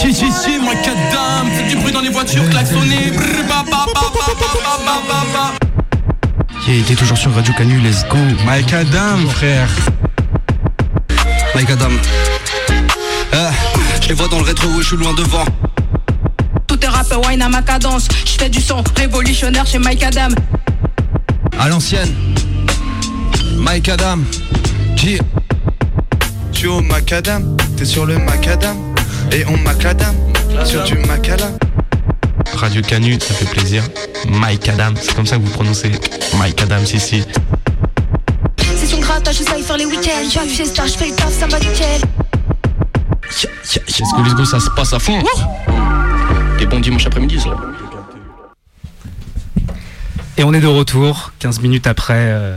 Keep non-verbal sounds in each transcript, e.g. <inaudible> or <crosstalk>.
Si, si, si, moi, quatre dames, c'est du bruit dans les voitures, klaxonner. Il était toujours sur Radio Canu, let's go. Mike Adam, frère. Mike Adam. Ah, je les vois dans le rétro, je suis loin devant. Tout est rap, wine à ma cadence. Je du son révolutionnaire chez Mike Adam. À l'ancienne, Mike Adam. G. Tu au macadam, t'es sur le macadam. Et on macadam sur du macadam Radio Canu, ça fait plaisir. Mike Adam, c'est comme ça que vous prononcez. Mike Adam, si, si. C'est son grattage, je sais faire les week-ends. Je suis à la fiesta, je fais le taf, ça va nickel. Let's go, let's go, ça se passe à fond. Des bons dimanches après-midi, ça. Et on est de retour, 15 minutes après euh,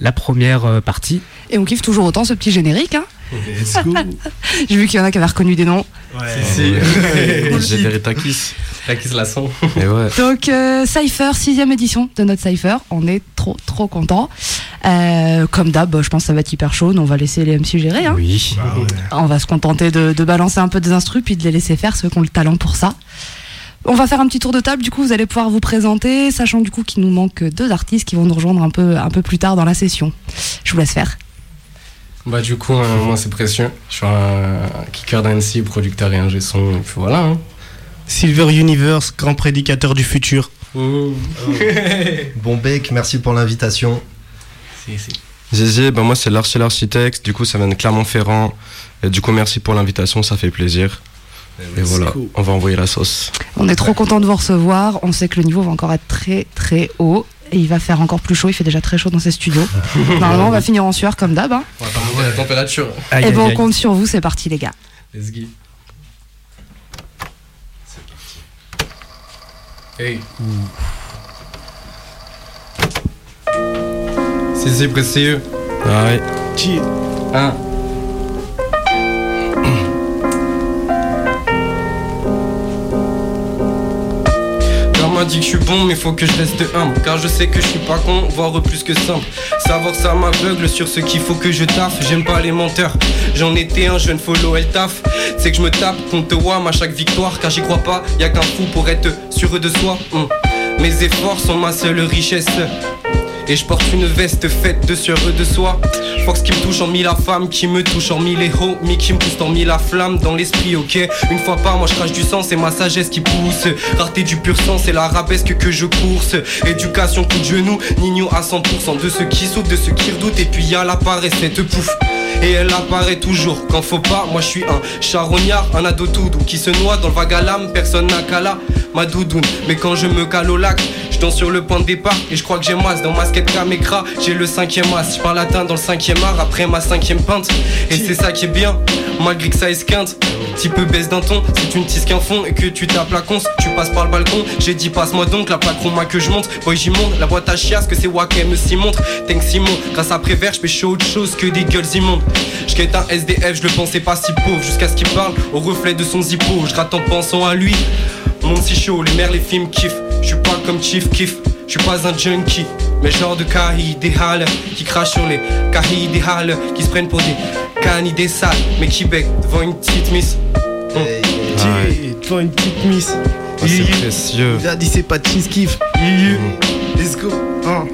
la première euh, partie. Et on kiffe toujours autant ce petit générique. Hein <laughs> J'ai vu qu'il y en a qui avaient reconnu des noms. Si, <laughs> j'ai verré Takis. Takis la son. Et ouais. <laughs> Donc euh, Cypher, sixième édition de notre Cypher. On est trop trop content. Euh, comme d'hab, je pense que ça va être hyper chaud. On va laisser les MC gérer. Hein. Oui. On va se contenter de, de balancer un peu des instrus puis de les laisser faire ceux qui ont le talent pour ça. On va faire un petit tour de table, du coup vous allez pouvoir vous présenter, sachant du coup qu'il nous manque deux artistes qui vont nous rejoindre un peu, un peu plus tard dans la session. Je vous laisse faire. Bah du coup, euh, moi c'est précieux. Je suis un kicker d'Annecy, producteur et ingé son. Et puis voilà. Hein. Silver Universe, grand prédicateur du futur. <laughs> Bon bec, merci pour l'invitation. Si, si. Gégé, ben moi c'est l'archi l'architecte, du coup ça vient de Clermont-Ferrand. Et du coup merci pour l'invitation, ça fait plaisir. Et voilà, on va envoyer la sauce. On est trop content de vous recevoir. On sait que le niveau va encore être très très haut et il va faire encore plus chaud. Il fait déjà très chaud dans ses studios. <laughs> Normalement, on va finir en sueur comme d'hab. Hein. On va la température. Et aïe, eh bon, on compte sur vous. C'est parti, les gars. Let's go. C'est parti. Hey. Mmh. C'est précieux. Ah m'a dit que je suis bon mais faut que je reste humble. Car je sais que je suis pas con, voire plus que simple. Savoir ça m'aveugle sur ce qu'il faut que je taffe. J'aime pas les menteurs, j'en étais un jeune follow elle taf C'est que je me tape contre WAM à chaque victoire. Car j'y crois pas, y a qu'un fou pour être sûr de soi. Hum. Mes efforts sont ma seule richesse et je porte une veste faite de sueur de soie. Fox qui me touche en mille la femme, qui me touche en mille les homies, qui me pousse en mille la flamme dans l'esprit, ok. Une fois par mois, je crache du sang, c'est ma sagesse qui pousse. Rareté du pur sang, c'est l'arabesque que je course. Éducation, coup de genou, Nino à 100% de ceux qui souffrent, de ceux qui redoutent. Et puis y a la paresse, cette pouffe. Et elle apparaît toujours quand faut pas. Moi je suis un charognard, un ado tout doux qui se noie dans le l'âme. Personne n'a qu'à la ma doudoune. Mais quand je me cale au lac, je danse sur le point de départ. Et je crois que j'ai masse dans ma skate caméra. J'ai le cinquième as. Je parle latin dans le cinquième art après ma cinquième pinte. Et c'est ça qui est bien, malgré que ça esquinte. Petit peu baisse d'un ton, si tu ne tises qu'un fond et que tu tapes la conce, tu passes par le balcon. J'ai dit passe-moi donc la plaque moi que je monte. Boy j'y monte, la boîte à chiasse que c'est Wakem s'y montre. Tank Simon, grâce à Prévert, je fais autre chose que des gueules immondes. Je un SDF, je le pensais pas si pauvre jusqu'à ce qu'il parle au reflet de son zippo. Je rate en pensant à lui. Monde si chaud, les mères, les films kiffent. Je suis pas comme Chief Kiff, je suis pas un junkie. Mais genre de Kahi des halles qui crachent sur les Kahi des halles qui se prennent pour des canis des salles. Mais qui bec devant une petite miss. Hey, devant une petite miss. Ah, c'est précieux. Il a dit c'est pas de cheese kiff. Let's go. Hein.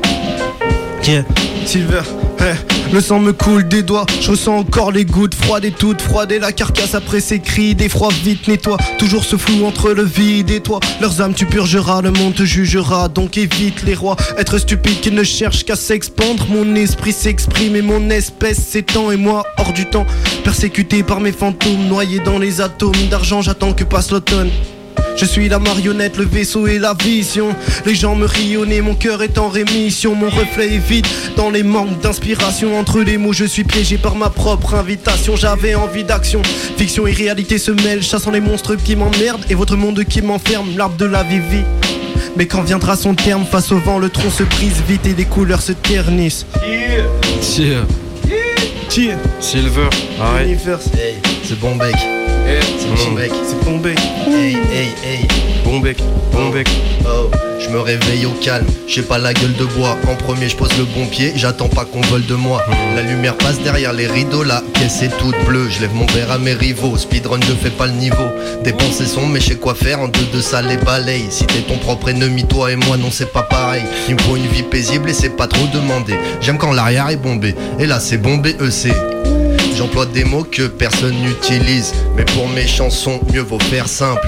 Yeah. Silver, eh, le sang me coule des doigts, je ressens encore les gouttes froides et toutes froides et la carcasse après ses cris, des froids vite nettoie, toujours ce flou entre le vide et toi, leurs âmes tu purgeras, le monde te jugera, donc évite les rois, être stupide qui ne cherche qu'à s'expandre, mon esprit s'exprime et mon espèce s'étend et moi hors du temps, persécuté par mes fantômes, noyé dans les atomes d'argent, j'attends que passe l'automne. Je suis la marionnette, le vaisseau et la vision. Les gens me rionnaient, mon cœur est en rémission. Mon reflet est vide dans les manques d'inspiration. Entre les mots, je suis piégé par ma propre invitation. J'avais envie d'action. Fiction et réalité se mêlent, chassant les monstres qui m'emmerdent et votre monde qui m'enferme. L'arbre de la vie vit. Mais quand viendra son terme, face au vent, le tronc se brise vite et les couleurs se ternissent. Cheer. Cheer. Silver. Ah ouais. Universe. Hey, c'est bon bec. C'est bon bec. C'est bon bec. Hey, hey, hey. Bon bec, bon bec. Oh, je me réveille au calme, j'ai pas la gueule de bois. En premier, je pose le bon pied, j'attends pas qu'on vole de moi. La lumière passe derrière les rideaux, la caisse est toute bleue. Je lève mon verre à mes rivaux, speedrun ne fait pas le niveau. Dépenser son, mais je sais quoi faire en deux de ça les balaye. Si t'es ton propre ennemi, toi et moi, non, c'est pas pareil. Il me faut une vie paisible et c'est pas trop demandé. J'aime quand l'arrière est bombé, et là c'est bombé EC. J'emploie des mots que personne n'utilise, mais pour mes chansons, mieux vaut faire simple.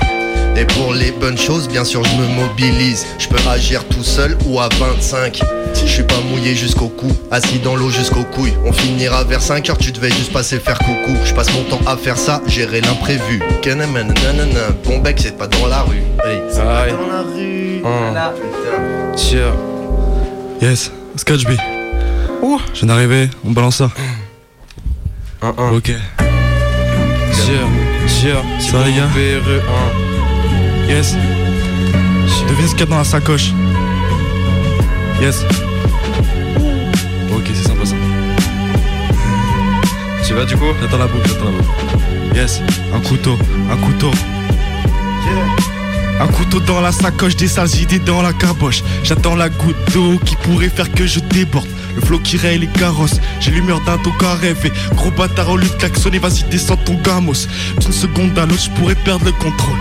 Et pour les bonnes choses, bien sûr, je me mobilise. Je peux agir tout seul ou à 25. Je suis pas mouillé jusqu'au cou, assis dans l'eau jusqu'aux couilles. On finira vers 5 heures, tu devais juste passer faire coucou. Je passe mon temps à faire ça, gérer l'imprévu. Bon bec, c'est pas dans la rue. Hey, c'est pas dans la rue. Hum. Tiens. Yes, Scotch B. Oh, je viens d'arriver, on balance ça. Ok. Gars PRE 1. Yes. Devine ce qu'il y a dans la sacoche. Yes. Ok, c'est sympa ça. Tu vas du coup J'attends la boucle, j'attends la boucle. Yes, un couteau, un couteau. Un couteau dans la sacoche, des sales idées dans la caboche. J'attends la goutte d'eau qui pourrait faire que je déborde. Le flot qui raye les carrosses, j'ai l'humeur d'un à rêver. Gros bâtard au lieu de klaxonner, vas-y descends ton gamos. D'une seconde à l'autre, je pourrais perdre le contrôle.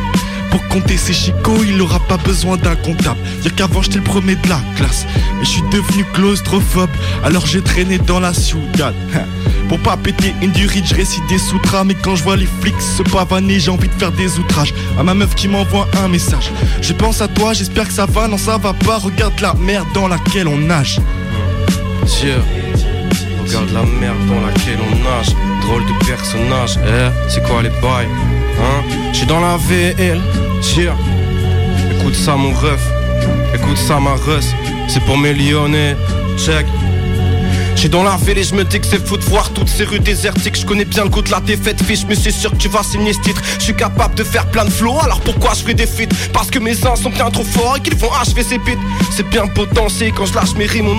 Pour compter ses chicots, il aura pas besoin d'un comptable. Y'a qu'avant j'étais le premier de la classe. Mais je suis devenu claustrophobe, alors j'ai traîné dans la ciudad. <laughs> Pour pas péter une durite, je récite des sutras. Mais quand je vois les flics se pavaner, j'ai envie de faire des outrages. À ma meuf qui m'envoie un message. Je pense à toi, j'espère que ça va. Non, ça va pas. Regarde la merde dans laquelle on nage. Tiens. Regarde la merde dans laquelle on nage. Drôle de personnage. Eh, c'est quoi les bails Hein? J'suis dans la VL. Tiens. Écoute ça, mon ref. Écoute ça, ma russ. C'est pour mes lyonnais. Check. J'suis dans la ville et je me dis que c'est fou de voir toutes ces rues désertiques. Je connais bien le goût de la défaite, fiche, mais c'est sûr que tu vas signer ce titre. Je suis capable de faire plein de flots, alors pourquoi je fais des Parce que mes uns sont bien trop forts et qu'ils vont achever ces. C'est bien potentiel quand je lâche mes rimes, mon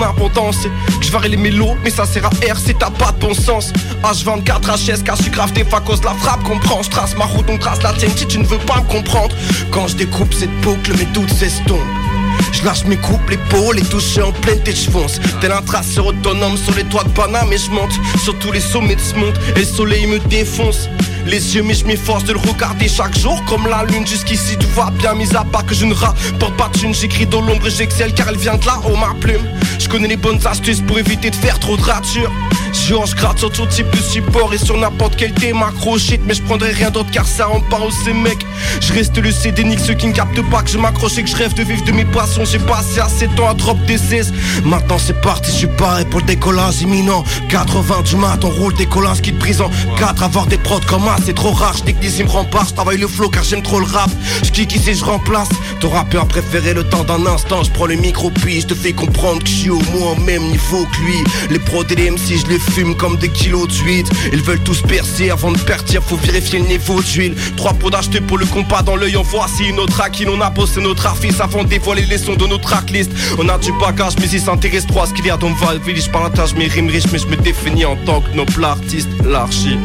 c'est Que je varie les mélos, mais ça sert à R, c'est t'as pas de bon sens. H24, HS, car je suis grave des de la frappe. Comprends, je trace ma route, on trace la tienne si tu ne veux pas me comprendre. Quand je découpe cette boucle, mes doutes s'estompent. Je lâche mes coupes, l'épaule et touché en pleine tête, je fonce. Tel un traceur autonome sur les toits de Paname et je monte sur tous les sommets de ce monde et le soleil me défonce. Les yeux, mais je m'efforce de le regarder chaque jour comme la lune. Jusqu'ici, tout va bien, mis à part que je ne rapporte pas de thune. J'écris dans l'ombre et j'excelle car elle vient de là-haut, ma plume. Je connais les bonnes astuces pour éviter de faire trop de ratures. Je gratte sur tout type de support et sur n'importe quel thème accroché. Mais je prendrai rien d'autre car ça en parle ces mecs. Je reste le CD, nique ceux qui ne captent pas que je m'accroche et que je rêve de vivre de mes passions. J'ai passé assez de temps à drop des 16. Maintenant c'est parti, je suis paré pour le décollage imminent. 80 du mat, on roule des collins qui te prise en 4. Avoir des prods comme c'est trop rare. Je des me remparts, je travaille le flow car j'aime trop le rap. Je ici, je remplace. Ton rappeur préféré le temps d'un instant. Je prends le micro puis je te fais comprendre que je suis au moins au même niveau que lui. Les pros les MC, je les fume comme des kilos d'huile. Ils veulent tous percer avant de partir, faut vérifier le niveau d'huile. Trois pots d'acheter pour le compas dans l'œil, en voici une autre qui l'on a bossé notre artiste avant de dévoiler les sons de notre tracklist. On a du bagage, mais il s'intéresse trop à ce qu'il y a dans le Val Je partage mes rimes riches, mais je me définis en tant que noble artiste, l'archi.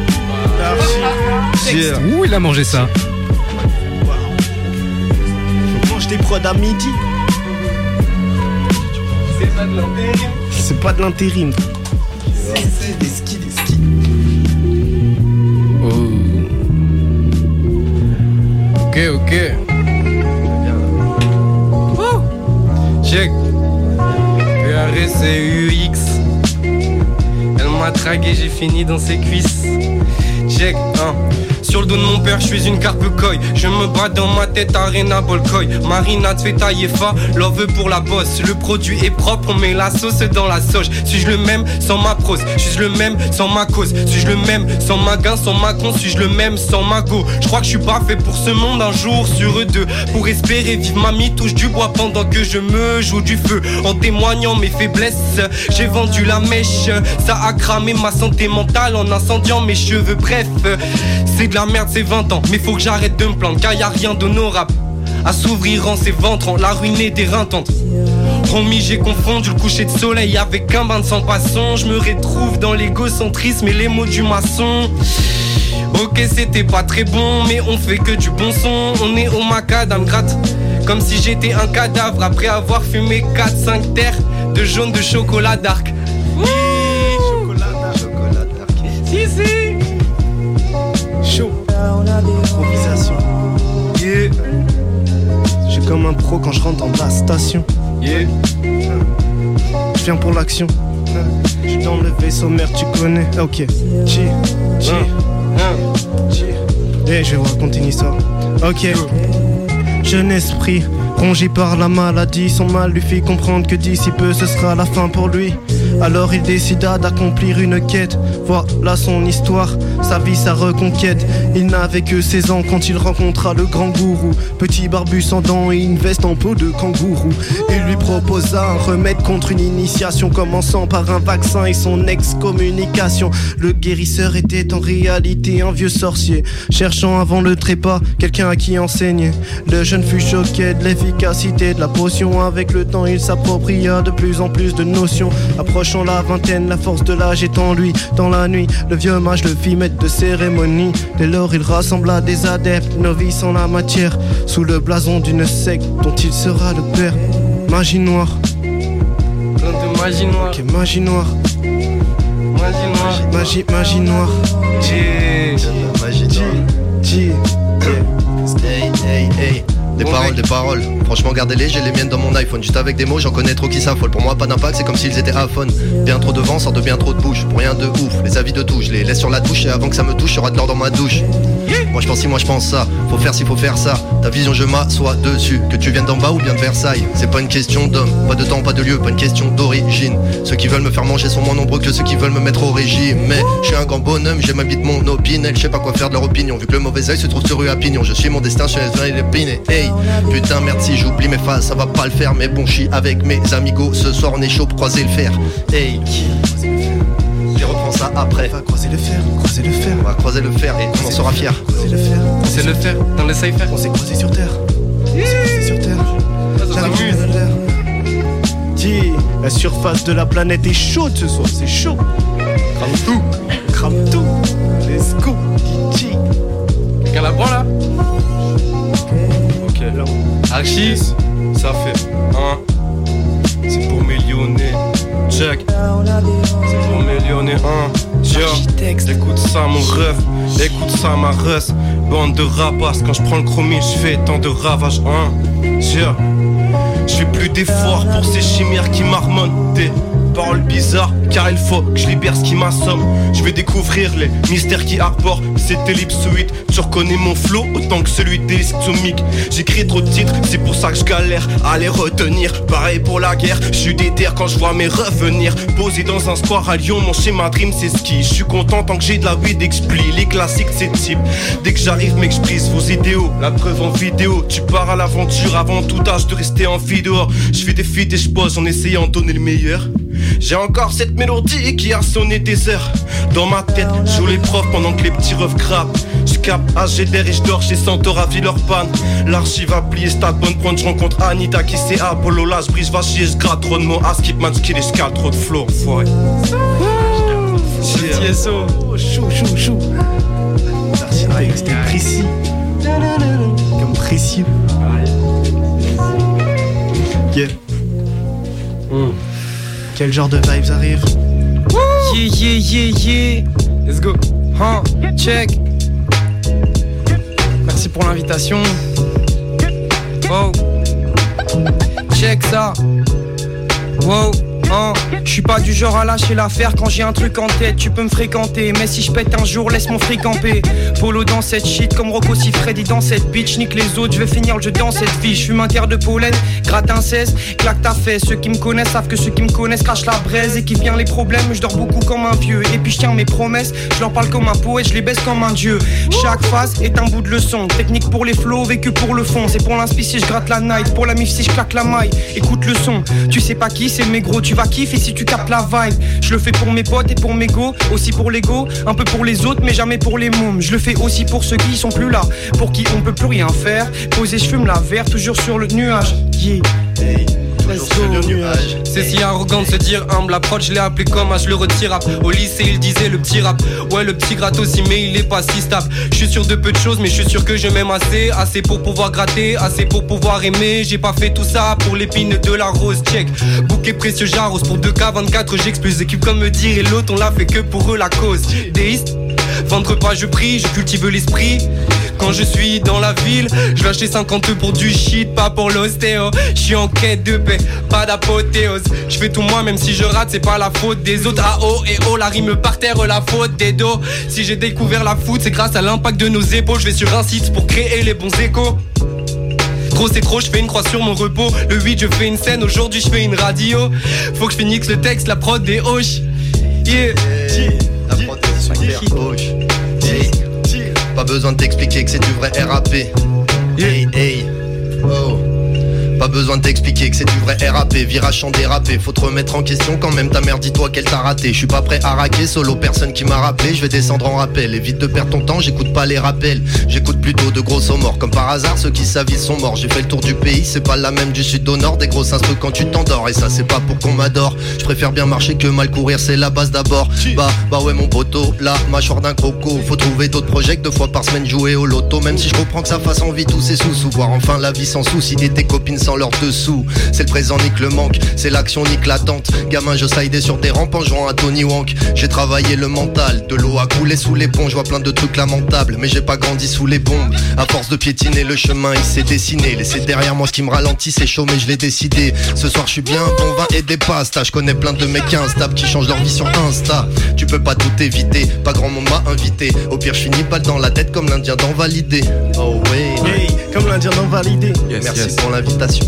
Ouh, il a mangé ça. On mange des prods à midi. C'est pas de l'intérim. C'est pas de l'intérim. C'est des skis, des skis. Ok, ok. Wouh. Check. PRS et UX. Elle m'a tragué, j'ai fini dans ses cuisses. Check, hein. Sur le dos de mon père, je suis une carpe coy. Je me bats dans ma tête, arena bolcoy. Marina te fait tailler fa, love pour la bosse. Le produit est propre, on met la sauce dans la sauge. Suis-je le même sans ma prose? Suis-je le même sans ma cause? Suis-je le même sans ma gain, sans ma con? Suis-je le même sans ma go? Je crois que je suis pas fait pour ce monde un jour sur eux deux. Pour espérer vivre ma mie, touche du bois pendant que je me joue du feu. En témoignant mes faiblesses, j'ai vendu la mèche. Ça a cramé ma santé mentale en incendiant mes cheveux. Bref, c'est de la merde, c'est 20 ans. Mais faut que j'arrête de me plaindre, car y a rien d'honorable. À s'ouvrir en s'éventrant, la ruinée déreintante. Promis, j'ai confondu le coucher de soleil avec un bain de sang passant. Je me retrouve dans l'égocentrisme et les mots du maçon. Ok, c'était pas très bon, mais on fait que du bon son. On est au macadam gratte. Comme si j'étais un cadavre après avoir fumé 4-5 terres de jaune de chocolat dark. Oui Chocolat, chocolat dark. Si, si. Improvisation. Yeah Je suis comme un pro quand je rentre dans la station. Yeah Je viens pour l'action. Je suis dans le vaisseau mère, tu connais. Ok. G, G, G. Et je vais vous raconter une histoire. Ok. Jeune esprit, rongé par la maladie, son mal lui fit comprendre que d'ici peu ce sera la fin pour lui. Alors il décida d'accomplir une quête. Voilà son histoire, sa vie, sa reconquête. Il n'avait que 16 ans quand il rencontra le grand gourou. Petit barbu sans dents et une veste en peau de kangourou. Il lui proposa un remède contre une initiation, commençant par un vaccin et son excommunication. Le guérisseur était en réalité un vieux sorcier, cherchant avant le trépas quelqu'un à qui enseigner. Le jeune fut choqué de l'efficacité de la potion. Avec le temps, il s'appropria de plus en plus de notions. Approchant la vingtaine, la force de l'âge est en lui. Dans la nuit, le vieux mage le fit maître de cérémonie. Dès lors, il rassembla des adeptes, novices en la matière, sous le blason d'une secte dont il sera le père. Magie noire, Plein de magie noire magie noire, Magie noire magie, magie noire. Yeah Magie G, G, Hey, hey, hey. Des Bon paroles, mec. des paroles. Franchement, gardez-les, j'ai les miennes dans mon iPhone. Juste avec des mots, j'en connais trop qui s'affolent. Pour moi, pas d'impact, c'est comme s'ils étaient iPhone. Bien trop de vent sort de bien trop de bouche. Pour rien de ouf, les avis de tout, je les laisse sur la touche. Et avant que ça me touche, y'aura de l'or dans ma douche. Moi je pense si, moi je pense ça. Faut faire si, faut faire ça. Ta vision, je m'assois dessus. Que tu viennes d'en bas ou bien de Versailles. C'est pas une question d'homme, pas de temps, pas de lieu, pas une question d'origine. Ceux qui veulent me faire manger sont moins nombreux que ceux qui veulent me mettre au régime. Mais je suis un grand bonhomme, j'ai ma de mon opinel. Je sais pas quoi faire de leur opinion. Vu que le mauvais oeil se trouve sur rue à Pignon. Je suis mon destin, je suis les et les. Hey, putain, merde, si j'oublie mes phases, ça va pas le faire. Mais bon, je suis avec mes amigos. Ce soir, on est chaud pour croiser le fer. Hey, je reprends ça après. On va croiser le fer, croiser le fer, On va croiser le fer et on en sera fier. croiser le fer. C'est le faire dans les cyphers On s'est croisé sur terre. On s'est croisé sur terre. Dis, la surface de la planète est chaude ce soir, c'est chaud. Crame tout, crame tout. Let's go, DJ. Quelqu'un la prend là Ok, Archie ça fait un. C'est pour mes lyonnais. Check. C'est pour mes lyonnais. Un. Tiens. Écoute ça, mon rêve. Écoute ça, ma russe. Bande de rapaces. Quand je prends le chromie, je fais tant de ravages. Un. Tiens. Je fais plus d'efforts pour ces chimères qui marmonnent paroles bizarres car il faut que je libère ce qui m'assomme. Je vais découvrir les mystères qui arborent cette ellipsoïde Tu reconnais mon flow autant que celui des stomiques J'écris trop de titres, c'est pour ça que je galère à les retenir. Pareil pour la guerre, je suis déter quand je vois mes revenir. Posé dans un square à Lyon, mon schéma dream c'est ski. Je suis content tant que j'ai de la weed expli Les classiques c'est type. Dès que j'arrive mec je vos idéaux. La preuve en vidéo, tu pars à l'aventure. Avant tout âge de rester en vie dehors. Je fais des feats et je pose en essayant de donner le meilleur j'ai encore cette mélodie qui a sonné des heures. Dans ma tête, je joue les profs pendant que les petits refs grappent Je cap AGDR et je dors chez Santora Villeurbanne. L'archive a plié, stade bonne prendre, je rencontre Anita qui c'est Apollo Là je brise, va chier, je gratte trop de mots À skip man, skill et je cale trop de flow, foiré Petit SO chaud, chaud, chaud. L'architecte, c'était précis. Comme précieux. Yeah. Quel genre de vibes arrivent Yeah yeah yeah yeah. Let's go. Hein Check. Merci pour l'invitation. Wow. Check ça. Wow pas du genre à lâcher l'affaire quand j'ai un truc en tête, tu peux me fréquenter. Mais si je pète un jour, laisse mon fric camper. Polo dans cette shit, comme Rocco si Freddy dans cette bitch. Nique les autres, je vais finir le jeu dans cette vie. Je fume un tiers de gratte un 16, claque ta fesse. Ceux qui me connaissent savent que ceux qui me connaissent crachent la braise. Et qui vient les problèmes, je dors beaucoup comme un vieux. Et puis je tiens mes promesses, je leur parle comme un poète, je les baisse comme un dieu. Chaque phase est un bout de leçon. Technique pour les flots, vécu pour le fond. C'est pour l'inspi si je gratte la night, pour la mif si je claque la maille. Écoute le son, tu sais pas qui c'est mes gros, tu vas kiffer si tu captes la vibe. Je le fais pour mes potes et pour mes go, aussi pour l'ego, un peu pour les autres, mais jamais pour les mômes. Je le fais aussi pour ceux qui sont plus là, pour qui on peut plus rien faire. Posé, je fume la verre, toujours sur le nuage. C'est si arrogant de se dire humble. L'approche, je l'ai appelé comme je le retire. rap. Au lycée, il disait le petit rap. Ouais, le petit gratte aussi, mais il est pas si stable. Je suis sûr de peu de choses, mais je suis sûr que je m'aime assez. Assez pour pouvoir gratter, assez pour pouvoir aimer. J'ai pas fait tout ça pour l'épine de la rose. Check. Bouquet précieux, jarros pour 2K24. J'explose équipe comme me dire et l'autre, on l'a fait que pour eux la cause. Déiste. Vendre pas, je prie, je cultive l'esprit. Quand je suis dans la ville, je vais acheter 50 pour du shit, pas pour l'ostéo. Je suis en quête de paix, pas d'apothéose. Je fais tout moi, même si je rate, c'est pas la faute des autres. Ah oh et oh, la rime par terre, la faute des dos. Si j'ai découvert la foot, c'est grâce à l'impact de nos épaules. Je vais sur un site pour créer les bons échos. Trop c'est trop, je fais une croix sur mon repos. Le 8, je fais une scène, aujourd'hui je fais une radio. Faut que je finisse le texte, la prod des hoches. Yeah. Hey. Pas besoin de t'expliquer que c'est du vrai RAP. Hey, hey. Oh. Pas besoin de t'expliquer que c'est du vrai RAP, virage en dérapé. Faut te remettre en question quand même ta mère, dis-toi qu'elle t'a raté. Je suis pas prêt à raquer, solo personne qui m'a rappelé. Je vais descendre en rappel. Évite de perdre ton temps, j'écoute pas les rappels. J'écoute plutôt de gros morts. Comme par hasard, ceux qui s'avisent sont morts. J'ai fait le tour du pays, c'est pas la même du sud au nord. Des grosses instrus quand tu t'endors. Et ça, c'est pas pour qu'on m'adore. Je préfère bien marcher que mal courir, c'est la base d'abord. Bah, bah ouais, mon poteau, là, mâchoire d'un croco. Faut trouver d'autres projets que deux fois par semaine jouer au loto. Même si je comprends que ça fasse envie tous ces sous. Voir enfin la vie sans souci et tes copines sans leurs dessous. C'est le présent nique le manque, c'est l'action nique l'attente. Gamin, je sidais sur des rampes en jouant à Tony Wank. J'ai travaillé le mental, de l'eau a coulé sous les ponts. Je vois plein de trucs lamentables, mais j'ai pas grandi sous les bombes. À force de piétiner le chemin, il s'est dessiné. Laissez derrière moi ce qui me ralentit, c'est chaud, mais je l'ai décidé. Ce soir, je suis bien, bon vin et des pastas. Je connais plein de mecs instables qui changent leur vie sur Insta. Tu peux pas tout éviter, pas grand monde m'a invité. Au pire, je finis pas dans la tête comme l'Indien d'en valider. Oh ouais, comme l'Indien d'en valider. Merci pour l'invitation.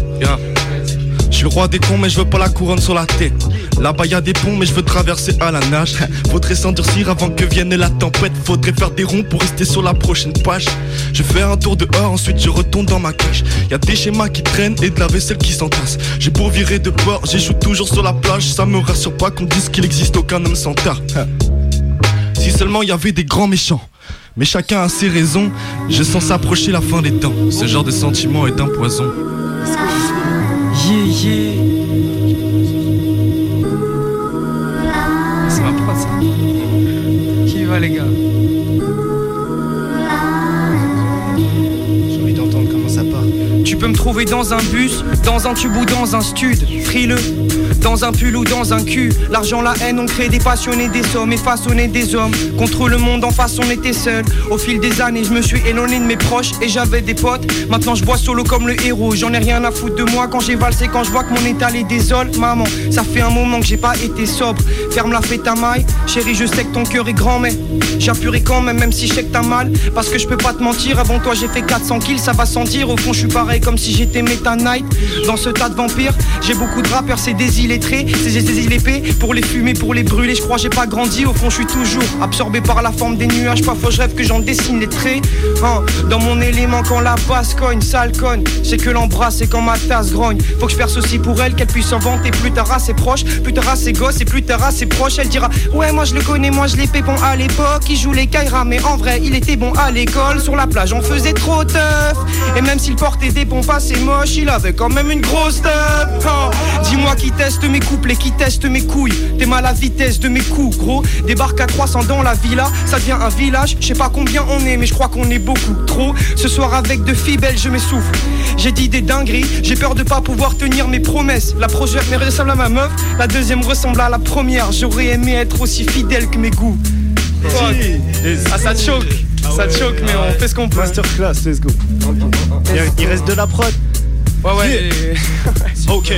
Je suis le roi des cons mais je veux pas la couronne sur la tête. Là-bas y a des ponts mais je veux traverser à la nage. Faudrait s'endurcir avant que vienne la tempête. Faudrait faire des ronds pour rester sur la prochaine page. Je fais un tour dehors ensuite je retourne dans ma cage. Y a des schémas qui traînent et de la vaisselle qui s'entasse. J'ai beau virer de bord, j'échoue toujours sur la plage. Ça me rassure pas qu'on dise qu'il existe aucun homme sans tard Seulement y avait des grands méchants mais chacun a ses raisons, je sens s'approcher la fin des temps. Ce genre de sentiment est un poison. Yeah, yeah. C'est ma prod ça. Qui va les gars? J'ai envie d'entendre comment ça part. Tu peux me trouver dans un bus, dans un tube ou dans un stud, frileux. Dans un pull ou dans un cul, l'argent, la haine, on crée des passionnés, des sommes et façonné des hommes. Contre le monde en face, on était seul. Au fil des années, je me suis éloigné de mes proches et j'avais des potes. Maintenant, je bois solo comme le héros. J'en ai rien à foutre de moi quand j'ai valsé, quand je vois que mon état les désole. Maman, ça fait un moment que j'ai pas été sobre. Ferme la fête à maille, chérie, je sais que ton cœur est grand, mais j'appuierai quand même, même si je sais que t'as mal. Parce que je peux pas te mentir, avant toi j'ai fait 400 kills, ça va sentir. Au fond, je suis pareil comme si j'étais Meta Knight. Dans ce tas de vampires, j'ai beaucoup de rappeurs, c'est des illettrés. C'est saisi l'épée pour les fumer, pour les brûler. Je crois j'ai pas grandi, au fond je suis toujours absorbé par la forme des nuages. Parfois je rêve que j'en dessine les traits. Hein, dans mon élément quand la basse cogne, sale conne. C'est que l'embrasse et quand ma tasse grogne. Faut que je perce aussi pour elle, qu'elle puisse s'en vanter. Plus tard à ses proches, plus tard à ses gosses et plus tard à ses proches. Elle dira Ouais, moi je le connais, moi je l'ai bon à l'époque. Il joue les Kaira, mais en vrai il était bon à l'école. Sur la plage on faisait trop teuf. Et même s'il portait des pompes assez moches, il avait quand même une grosse teuf. Hein, Dis-moi qui teste mes couplets, qui teste mes couilles. T'es mal à la vitesse de mes coups, gros. Débarque à 300 dans la villa, ça devient un village. Je sais pas combien on est, mais je crois qu'on est beaucoup trop. Ce soir avec de filles belles, je m'essouffle. J'ai dit des dingueries, j'ai peur de pas pouvoir tenir mes promesses. La première me ressemble à ma meuf, la deuxième ressemble à la première. J'aurais aimé être aussi fidèle que mes goûts. Ah, ça te choque, ça te choque, mais on fait ce qu'on peut. Masterclass, let's go. Il, il reste de la prod. Ouais, ouais. <laughs> Ok.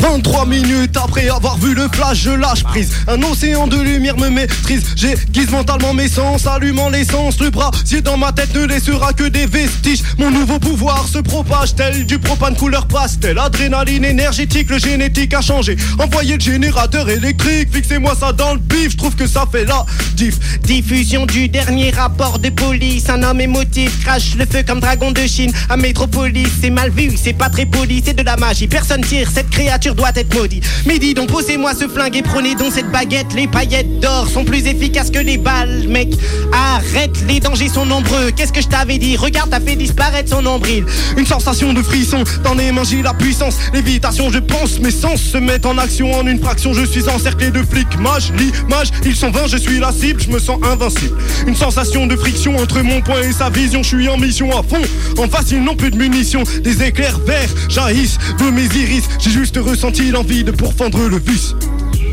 23 minutes après avoir vu le flash, je lâche prise. Un océan de lumière me maîtrise. J'aiguise mentalement mes sens, allumant l'essence. Le brasier dans ma tête ne laissera que des vestiges. Mon nouveau pouvoir se propage tel du propane couleur pastel. Adrénaline énergétique, le génétique a changé. Envoyez le générateur électrique, fixez-moi ça dans le bif. Je trouve que ça fait la diff. Diffusion du dernier rapport de police. Un homme émotif crache le feu comme dragon de Chine. À Métropolis, c'est mal vu, c'est pas très poli, c'est de la magie. Personne tire cette créature doit être maudite. Mais dis donc, posez-moi ce flingue et prenez donc cette baguette. Les paillettes d'or sont plus efficaces que les balles, mec. Arrête, les dangers sont nombreux. Qu'est-ce que je t'avais dit? Regarde, t'as fait disparaître son nombril. Une sensation de frisson, les mains j'ai la puissance. Lévitation, je pense, mes sens se mettent en action en une fraction. Je suis encerclé de flics, mage, l'image, ils sont vains, je suis la cible, je me sens invincible. Une sensation de friction entre mon point et sa vision, je suis en mission à fond. En face, ils n'ont plus de munitions, des éclairs verts jaillissent de mes iris. J'ai juste ressenti l'envie de pourfendre le vice.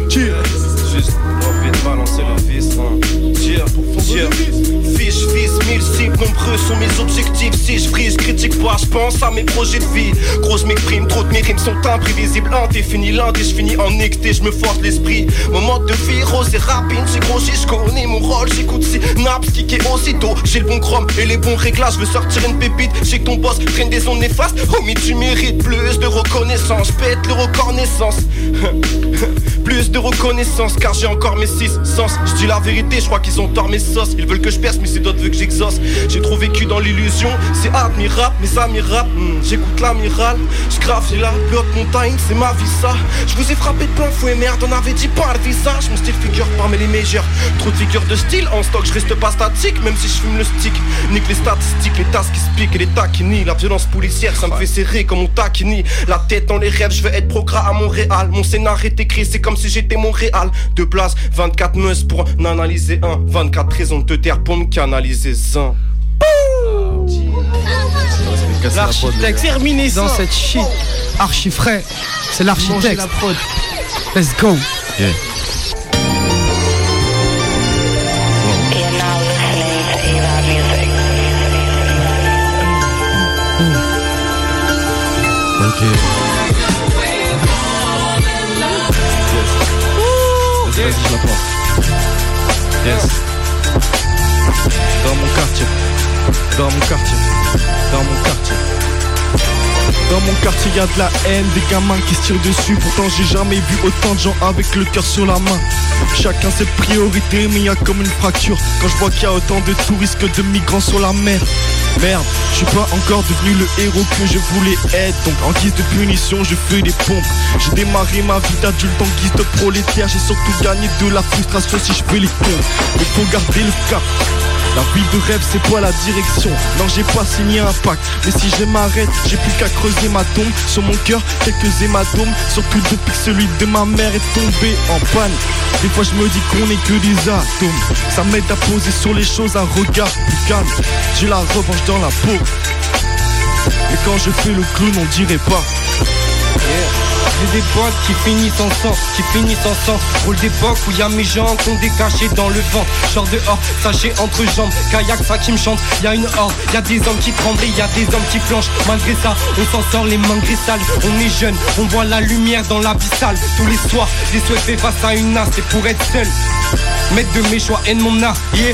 Cheers. Juste envie de balancer le vis, hein. Tire, tire. Mille cibles, nombreux sont mes objectifs. Si je brise, critique pas, je pense à mes projets de vie. Grosse m'exprime, trop de mes rimes sont imprévisibles. Indéfini, lundi, je finis en nicté, je me force l'esprit. Mon mode de vie, rose et rapide, j'ai grossi, je connais mon rôle, j'écoute si naps, kické aussitôt. J'ai le bon chrome et les bons réglages, je veux sortir une pépite. J'ai que ton boss traîne des ondes néfastes. Homie, tu mérites plus de reconnaissance, pète le record naissance. <laughs> plus de reconnaissance, car j'ai encore mes six sens. Je dis la vérité, je crois qu'ils ont tort mes sauces. Ils veulent que je perce, mais c'est d'autres veulent que J'ai trop vécu dans l'illusion, c'est admirable, mes amis rap. hmm, J'écoute l'amiral, je gravis la plus haute montagne, c'est ma vie ça. Je vous ai frappé de plein fouet, merde, on avait dit pas le visage. Mon style figure parmi les meilleurs. Trop de figures de style en stock, je reste pas statique, même si je fume le stick. Nique les statistiques, les tasses qui se piquent et les taquini. La violence policière, ça me fait serrer comme mon taquini. La tête dans les rêves, je veux être progrès à Montréal. Mon scénario est écrit, c'est comme si j'étais Montréal. Deux places, 24 meus pour n'analyser un. 24 raisons de te taire pour me canaliser un. L'architecte terminé dans cette shit. Archi frais. C'est l'architecte. la prod. Let's go. Ok. Yes. Dans mon quartier. Dans mon quartier. Dans mon quartier. Dans mon quartier y a de la haine, des gamins qui se tirent dessus. Pourtant j'ai jamais vu autant de gens avec le cœur sur la main. Chacun ses priorités mais y a comme une fracture. Quand je vois qu'il y a autant de touristes que de migrants sur la mer. Merde, je suis pas encore devenu le héros que je voulais être. Donc en guise de punition je fais des pompes. J'ai démarré ma vie d'adulte en guise de prolétaire. J'ai surtout gagné de la frustration si je fais les pompes Mais faut garder le cap la vie de rêve c'est pas la direction? Non j'ai pas signé un pacte. Mais si je m'arrête j'ai plus qu'à creuser ma tombe. Sur mon cœur quelques hématomes. Surtout depuis que celui de ma mère est tombé en panne. Des fois je me dis qu'on est que des atomes. Ça m'aide à poser sur les choses un regard plus calme. J'ai la revanche dans la peau. Mais quand je fais le clown on dirait pas J'ai des potes qui finissent en sang, qui finissent en sang. Rôle d'époque où y a mes gens qu'on décachés dans le vent. Genre dehors, sachet entre jambes, kayak ça qui me chante. Y a une horde, y a des hommes qui tremblent et y a des hommes qui flanchent Malgré ça, on s'en sort les mains sales On est jeune, on voit la lumière dans l'abyssal Tous les soirs, j'ai souhaité face à une as, c'est pour être seul Maître de mes choix et de mon art, yeah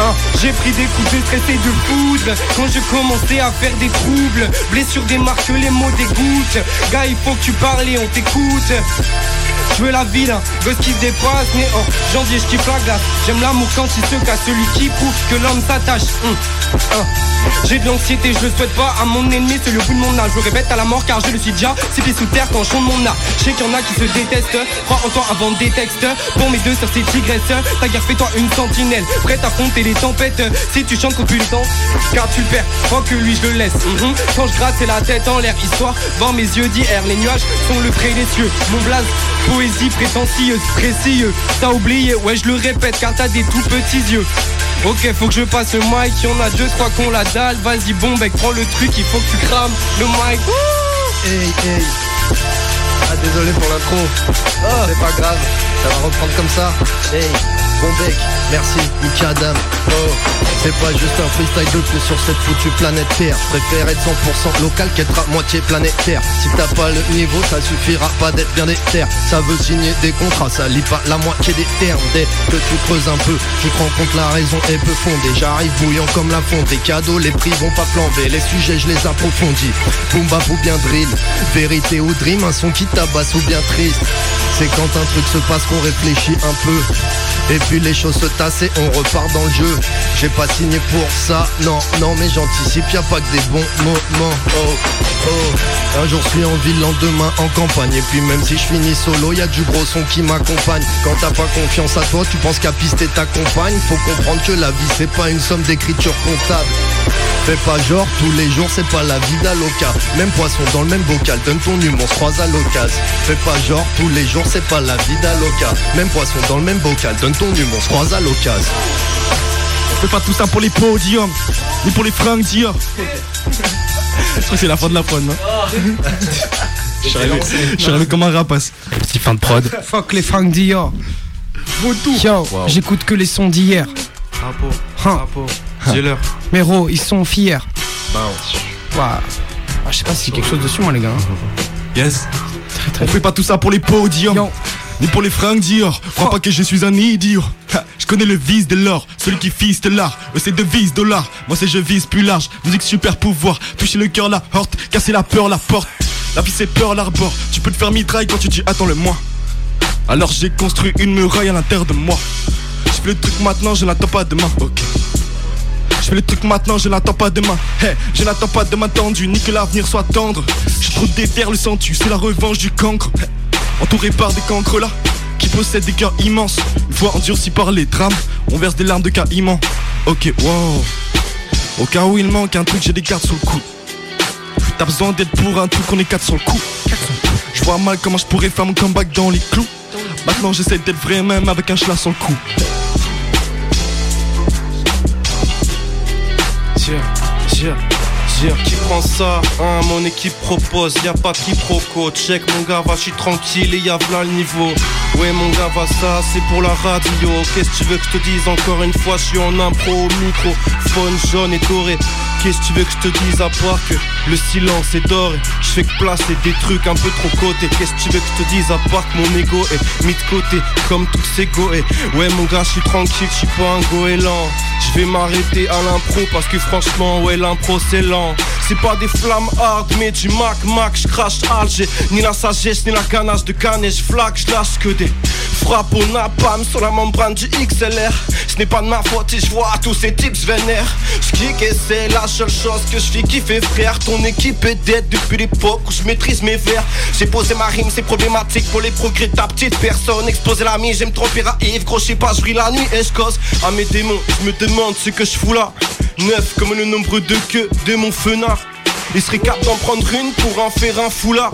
Hein, J'ai pris des coups de et de foudre. Quand je commençais à faire des troubles Blessures des marques, les mots dégoûtent. Gars il faut que tu parles et on t'écoute. Je veux la ville, hein, gosse qui se dépasse, mais oh, janvier je kiffe la glace. J'aime l'amour quand il se casse, celui qui prouve que l'homme s'attache. Hum, hein. J'ai de l'anxiété, je souhaite pas à mon ennemi, c'est le bout de mon âge Je répète à la mort car je le suis déjà, pieds sous terre quand je chante mon art Je sais qu'il y en a qui se détestent, crois en toi avant des textes. Pour mes deux sœurs c'est tigresse, ta guerre fais-toi une sentinelle. Prête à affronter les tempêtes, si tu chantes contre le temps Car tu le perds, crois que lui je le laisse. Mhm. Quand je gratte c'est la tête en l'air, histoire voir mes yeux d'hier. Les nuages sont le pré des cieux, mon blaze Poésie prétentieuse, précieuse. T'as oublié, ouais je le répète car t'as des tout petits yeux Ok faut que je passe le mic, y'en a deux, trois qu'on la dalle. Vas-y bon bec, prends le truc, il faut que tu crames le mic. Hey, hey. Ah, désolé pour l'intro. C'est pas grave, ça va reprendre comme ça. Hey, bon bec, merci, Adam. Oh, c'est pas juste un freestyle de plus sur cette foutue planète Terre. Préfère être 100% local qu'être à moitié planétaire. Si t'as pas le niveau, ça suffira pas d'être bien des terres. Ça veut signer des contrats, ça lit pas la moitié des termes. Dès que tu creuses un peu, tu te rends compte la raison est peu fondée. J'arrive bouillant comme la fonte. Des cadeaux, les prix vont pas flamber. Les sujets, je les approfondis. Boom bap ou bien drill. Vérité ou dream, un son qui tabasse ou bien triste. C'est quand un truc se passe qu'on réfléchit un peu. Puis les choses se tassent et on repart dans le jeu. J'ai pas signé pour ça, non, non, mais j'anticipe, y a pas que des bons moments. Oh, oh. Un jour je suis en ville, lendemain en campagne. Et puis même si je finis solo, y a du gros son qui m'accompagne. Quand t'as pas confiance à toi, tu penses qu'à pister ta compagne. Faut comprendre que la vie c'est pas une somme d'écriture comptable. Fais pas genre, tous les jours c'est pas la vie d'Aloca Même poisson dans le même bocal, donne ton humour, on se croise à l'occasion Fais pas genre, tous les jours c'est pas la vie d'Aloca Même poisson dans le même bocal, donne ton humour, on se croise à l'occasion Fais pas tout ça pour les podiums, ni pour les Dior. Je crois que c'est la fin de la prod, non <laughs> Je suis arrivé- je suis arrivé comme un rapace. Petit fin de prod. <laughs> Fuck les fringues d'hier. Yo, j'écoute que les sons d'hier. Drapeau, Hein. drapeau, dealer. Mais gros, ils sont fiers. Bounce. Ouah. Ah, je sais pas si quelque chose dessus, moi, les gars. Yes. On fait pas tout ça pour les podiums, ni pour les fringues Dior. Crois pas que je suis un idiot. Je connais le vice de l'or, celui qui fiste l'art. Eux c'est devise dollar, moi c'est je vise plus large. Musique super pouvoir, toucher le cœur, la horte, casser la peur, la porte. La vie c'est peur, l'arbor. Tu peux te faire mitraille quand tu dis attends le moi. Alors j'ai construit une muraille à l'intérieur de moi. Je fais le truc maintenant, je n'attends pas demain. Ok. Je fais le truc maintenant, je n'attends pas demain. Hey, je n'attends pas demain tendu, ni que l'avenir soit tendre. Je des terres, le sens-tu, c'est la revanche du cancre. Entouré par des cancres là, qui possèdent des cœurs immenses. Une fois endurcis par les drames, on verse des larmes de caïman. Ok, wow. Au cas où il manque un truc, j'ai des cartes sur le cou. T'as besoin d'être pour un truc, on est quatre sur le coup. Je vois mal comment je pourrais faire mon comeback dans les clous. Maintenant j'essaie d'être vrai même avec un schlag sur le cou. Tiens, tiens, qui prend ça hein, Mon équipe propose, y a pas de quiproquo Check mon gars, va, je suis tranquille et y a v'là le niveau. Ouais mon gars, va ça, c'est pour la radio. Qu'est-ce que tu veux que je te dise encore une fois? Je suis en impro au micro, faune jaune et doré Qu'est-ce que tu veux que je te dise à part que le silence est doré Je fais que placer des trucs un peu trop côté Qu'est-ce que tu veux que je te dise à part que mon ego est mis de côté Comme tous ces goés Ouais mon gars, je suis tranquille, je suis pas un goéland Je vais m'arrêter à l'impro parce que franchement ouais l'impro c'est lent. C'est pas des flammes hard mais du mac mac. Je crache Alger. Ni la sagesse ni la ganache de canne et je flaque je que des frappes au napalm sur la membrane du XLR Ce n'est pas de ma faute si je vois tous ces tips vénères. Je kick et c'est la seule chose que je fais kiffer frère. Ton équipe est dead depuis l'époque où je maîtrise mes vers. J'ai posé ma rime c'est problématique pour les progrès de ta petite personne. Exploser l'ami j'aime trop Yves. Gros je pas je la nuit et je cause. À mes démons Je me demande ce que je fous là. Neuf comme le nombre de queues de mon fenard. Il serait capable d'en prendre une pour en faire un foulard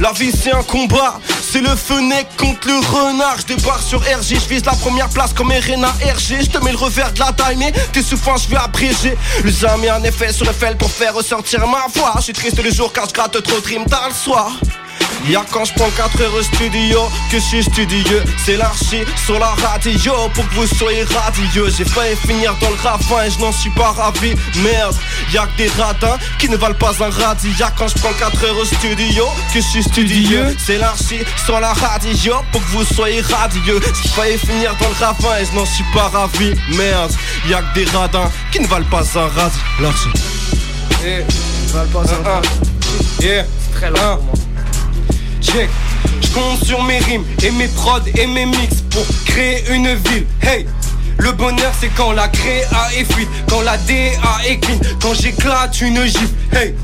la vie c'est un combat, c'est le fenêtre contre le renard. Je débarque sur RG, je vise la première place comme Erena RG. Je te mets le revers de la taille, mais tes souffrances je vais abréger. Le jamais un effet sur le fel pour faire ressortir ma voix. Je suis triste le jour car je gratte trop rimes tard le soir. Y'a quand je prends 4 heures au studio que je suis studieux. C'est l'archi sur la radio pour que vous soyez radieux. J'ai failli finir dans le ravin et je n'en suis pas ravi. Merde, y'a que des radins qui ne valent pas un radis Y'a quand je prends 4 heures au studio que je suis studieux. C'est l'archi sur la radio pour que vous soyez radieux. J'ai failli finir dans le ravin et je n'en suis pas ravi. Merde, y'a que des radins qui ne valent pas un radis L'archi. Eh, valent pas un Yeah, très long pour moi. Je compte sur mes rimes et mes prods et mes mix pour créer une ville. Hey! Le bonheur c'est quand la créa est quand la DA est clean, quand j'éclate une gifle. Hey!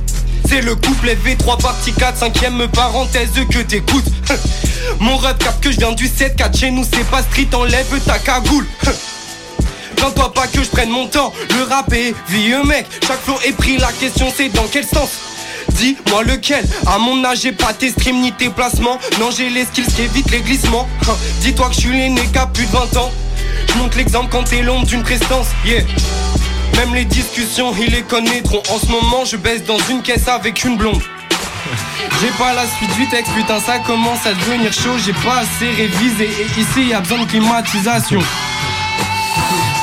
C'est le couple V3 partie 4 cinquième parenthèse que t'écoutes <laughs> Mon rap cap que je viens du 7 4 chez nous c'est pas street enlève ta cagoule <laughs> Plains-toi pas que je prenne mon temps Le rap est vieux mec Chaque flow est pris la question c'est dans quel sens? Dis-moi lequel. À mon âge j'ai pas tes streams ni tes placements. Non j'ai les skills qui évitent les glissements. Hein, Dis-toi que je suis l'aîné qui a plus de 20 ans. Je montre l'exemple quand t'es l'ombre d'une prestance. Yeah. Même les discussions ils les connaîtront En ce moment je baisse dans une caisse avec une blonde. J'ai pas la suite du texte, putain ça commence à devenir chaud. J'ai pas assez révisé. Et ici y a besoin de climatisation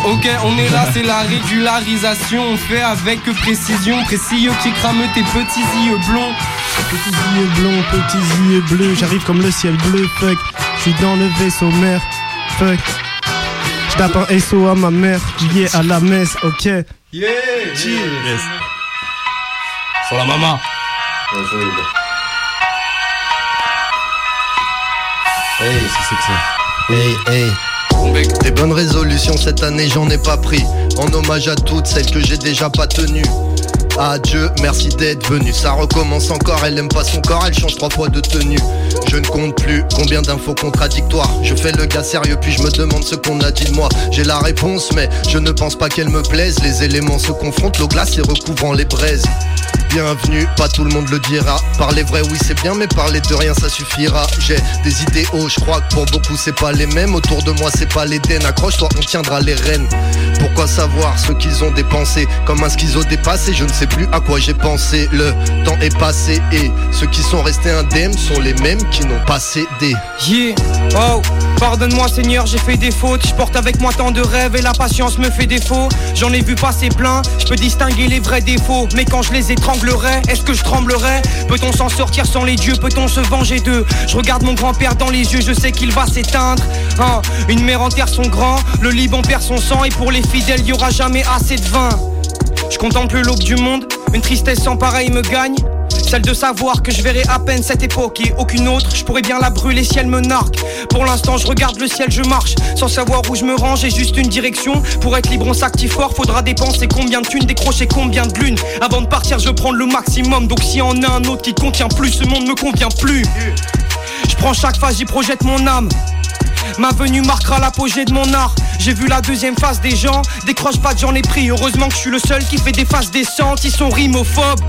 Ok, on est là, c'est la régularisation. On fait avec précision, précis qui crame tes petits yeux blonds. Petits yeux blonds, petits yeux bleus, j'arrive comme le ciel bleu, fuck. Je suis dans le vaisseau mère, fuck. Je tape un SO à ma mère, lié à la messe, ok. Yeah, Yes. Sur la maman. Hey, c'est que ça Hey, hey. Des bonnes résolutions cette année j'en ai pas pris En hommage à toutes celles que j'ai déjà pas tenues Adieu, merci d'être venu. Ça recommence encore, elle aime pas son corps, elle change trois fois de tenue. Je ne compte plus combien d'infos contradictoires. Je fais le gars sérieux, puis je me demande ce qu'on a dit de moi. J'ai la réponse, mais je ne pense pas qu'elle me plaise. Les éléments se confrontent, l'eau glacier recouvrant les braises. Bienvenue, pas tout le monde le dira. Parler vrai, oui, c'est bien, mais parler de rien, ça suffira. J'ai des idéaux, je crois que pour beaucoup, c'est pas les mêmes. Autour de moi, c'est pas l'Éden. Accroche-toi, on tiendra les rênes. Pourquoi savoir ce qu'ils ont dépensé? Comme un schizo dépassé, je ne sais plus à quoi j'ai pensé. Le temps est passé et ceux qui sont restés indemnes sont les mêmes qui n'ont pas cédé. Yeah, oh, pardonne-moi Seigneur, j'ai fait des fautes. Je porte avec moi tant de rêves et la patience me fait défaut. J'en ai vu passer plein, je peux distinguer les vrais défauts. Mais quand je les est-ce que je tremblerai Peut-on s'en sortir sans les dieux? Peut-on se venger d'eux? Je regarde mon grand-père dans les yeux, je sais qu'il va s'éteindre. Hein, une mère enterre son grand, le Liban perd son sang et pour les fidèles, y aura jamais assez de vin. Je contemple l'aube du monde, une tristesse sans pareil me gagne. Celle de savoir que je verrai à peine cette époque et aucune autre, je pourrais bien la brûler si elle me narque. Pour l'instant, je regarde le ciel, je marche, sans savoir où je me range, j'ai juste une direction. Pour être libre, on s'active fort, faudra dépenser combien de thunes, décrocher combien de lunes. Avant de partir, je prends le maximum, donc s'il y en a un autre qui contient plus, ce monde me convient plus. Je prends chaque phase, j'y projette mon âme. Ma venue marquera l'apogée de mon art. J'ai vu la deuxième phase des gens. Décroche pas, j'en ai pris. Heureusement que je suis le seul qui fait des phases décentes. Ils sont rimophobes.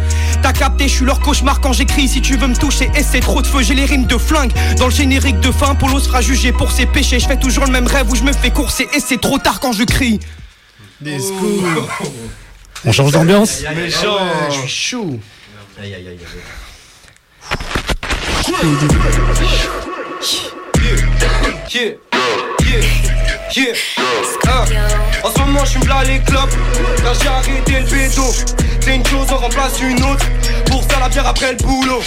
T'as capté, je suis leur cauchemar quand j'écris. Si tu veux me toucher, et c'est trop de feu. J'ai les rimes de flingue. Dans le générique de fin, Polo sera jugé pour ses péchés. Je fais toujours le même rêve où je me fais courser. Et c'est trop tard quand je crie. On change d'ambiance Méchant, je suis chaud. Aïe aïe aïe. Yeah, yeah, yeah. Ah. En ce moment, je suis là les clopes, car j'ai arrêté le béton. C'est une chose, on remplace une autre pour faire la bière après le boulot.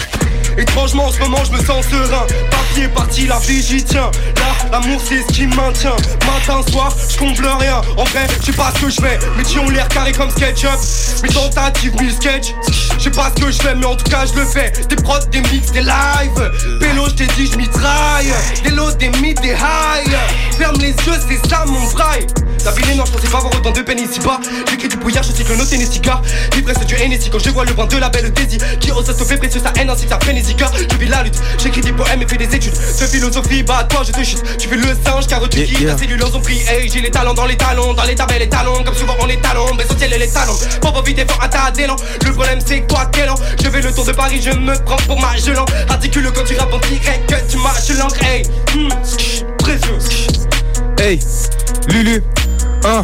Étrangement, en ce moment, je me sens serein. Papier parti, la vie, j'y tiens. Là, l'amour, c'est ce qui me maintient. Matin, soir, je comble rien. En vrai, je sais pas ce que je fais. Mes tiens ont l'air carrés comme SketchUp. Mes tentatives, mille sketch. Je sais pas ce que je fais, mais en tout cas, je le fais. Des prods, des mix, des lives. Pélo, je t'ai dit, je mitraille. Des lots, des mythes, des highs. Ferme les yeux, c'est ça mon braille. La ville noire, je pensais pas avoir autant de peine ici bas. J'écris du brouillard, je cycle noté les cigares. L'ivresse du Hennessy quand je vois le vent de la belle Daisy. Qui ose stopper précieux sa haine ainsi sa frénésie. Car je vis la lutte, j'écris des poèmes et fais des études de philosophie. Bah, toi, je te chute. Tu fais le singe car tu quittes. Ta cellule ont pris. Hey, j'ai les talents dans les talons, dans les tabelles, les talons. Comme souvent, on est talons, mais ciel et les talons. Pauvre vite fort à ta d'élan. Le problème, c'est que toi, quel an Je fais le tour de Paris, je me prends pour ma gelant. Articule quand tu rappes en direct que tu marches l'encre. Hey, hmm, précieux. Hey, Lulu, hein.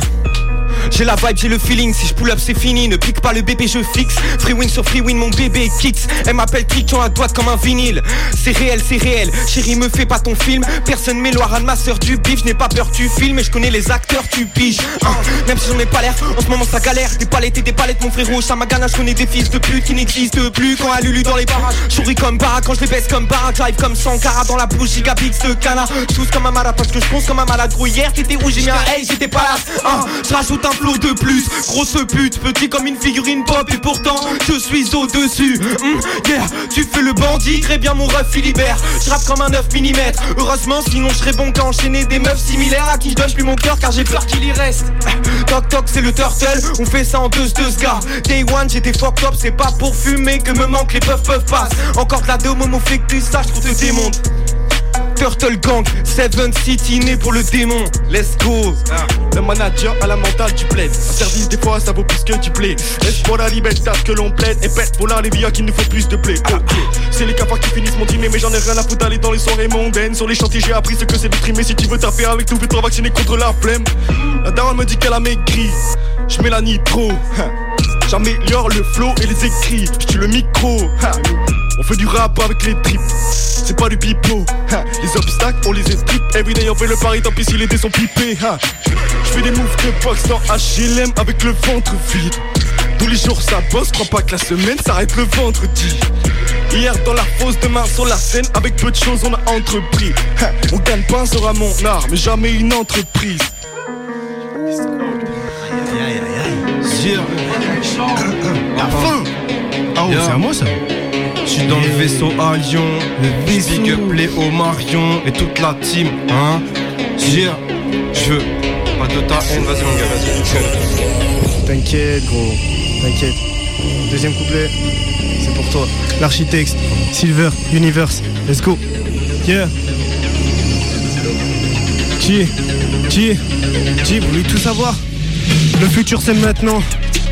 J'ai la vibe, j'ai le feeling, si je pull up c'est fini, ne pique pas le bébé je fixe. Free win sur free win, mon bébé kicks. Elle m'appelle Kick, à droite comme un vinyle. C'est réel, c'est réel, chérie me fais pas ton film. Personne m'éloigne de ma soeur du bif, je n'ai pas peur tu filmes Et je connais les acteurs, tu piges. Hein, Même si j'en ai pas l'air, en ce moment ça galère. Des palettes et des palettes mon frérot, ça magana, je connais des fils de pute qui n'existent plus. Quand à Lulu dans les barrages, souris comme baraque Quand je les baisse comme baraque, j'arrive comme Sankara dans la bouche Gigabix ce canard, tous comme un malade Parce que je pense comme un malade. Hier T'étais où? J'ai mis hey, j'étais pas là. Hein, Je rajoute un flot de plus, grosse pute Petit comme une figurine pop. Et pourtant je suis au-dessus. Hum, Yeah, tu fais le bandit, très bien mon ref Philibert. Je rappe comme un 9 mm Heureusement sinon je serais bon qu'à enchaîner des meufs similaires À qui je donne plus mon cœur car j'ai peur qu'il y reste. <laughs> Toc toc c'est le turtle, on fait ça en deux deux gars Day one j'étais fucked up, c'est pas pour fumer que me manquent les puff puff pass Encore de la démo, mon que tu saches qu'on te démonte Turtle Gang, Seven City né pour le démon. Let's go. Le manager à la mentale du plaid. Un service des fois ça vaut plus que du blé. Laisse pour la liberté que l'on plaide. Et pète pour la les qu'il nous faut plus de blé. Ok. C'est les cafards qui finissent mon dîner, mais j'en ai rien à foutre d'aller dans les soirées mondaines. Sur les chantiers j'ai appris ce que c'est de trimer. Si tu veux taper avec nous, fais-toi vacciner contre la flemme. La daronne me dit qu'elle a maigri. Je mets la nitro. J'améliore le flow et les écrits. Je le micro. On fait du rap avec les tripes. C'est pas du pipeau. Les obstacles, on les estrip. Everyday, on fait le pari, tant pis si les dés sont pipés. Ha. Je fais des moves de box dans HLM avec le ventre vide. Tous les jours ça bosse, crois pas que la semaine s'arrête le vendredi. Hier dans la fosse, demain sur la scène, avec peu de choses on a entrepris. Ha. On gagne pas sera mon art, mais jamais une entreprise. La fin Ah oh, c'est à moi ça suis dans le vaisseau à Lyon, le big up Léo Marion et toute la team, hein Jure, je veux pas de ta haine, vas-y mon gars, vas-y. T'inquiète, gros. T'inquiète. Deuxième couplet, c'est pour toi. L'architecte, Silver, Universe, let's go. Yeah. Qui Qui Qui Vous voulez tout savoir? Le futur c'est maintenant.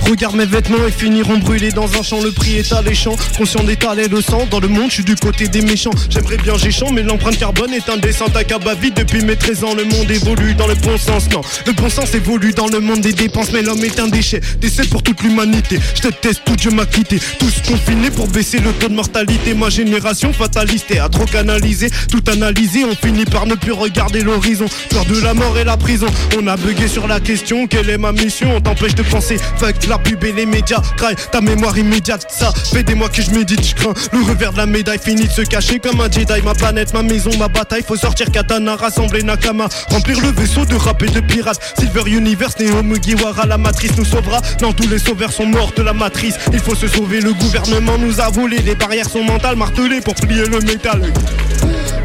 Regarde mes vêtements, ils finiront brûlés dans un champ. Le prix est alléchant, conscient d'étaler le sang. Dans le monde, je suis du côté des méchants. J'aimerais bien j'échange, mais l'empreinte carbone est indécente à cabas vide depuis mes 13 ans. Le monde évolue dans le bon sens, non. Le bon sens évolue dans le monde des dépenses, mais l'homme est un déchet. Décès pour toute l'humanité. Je te teste, tout Dieu m'a quitté. Tous confinés pour baisser le taux de mortalité. Ma génération fataliste et à trop canaliser, tout analyser. On finit par ne plus regarder l'horizon. Peur de la mort et la prison. On a bugué sur la question, quelle est ma mission? On t'empêche de penser, fuck la les médias. Cry, ta mémoire immédiate, ça fait des mois que je médite. Je crains le revers de la médaille, fini de se cacher comme un Jedi. Ma planète, ma maison, ma bataille. Faut sortir katana, rassembler Nakama. Remplir le vaisseau de rap et de pirates. Silver Universe, Neo Mugiwara, la matrice nous sauvera. Non, tous les sauveurs sont morts de la matrice. Il faut se sauver, le gouvernement nous a volé. Les barrières sont mentales, martelées pour plier le métal.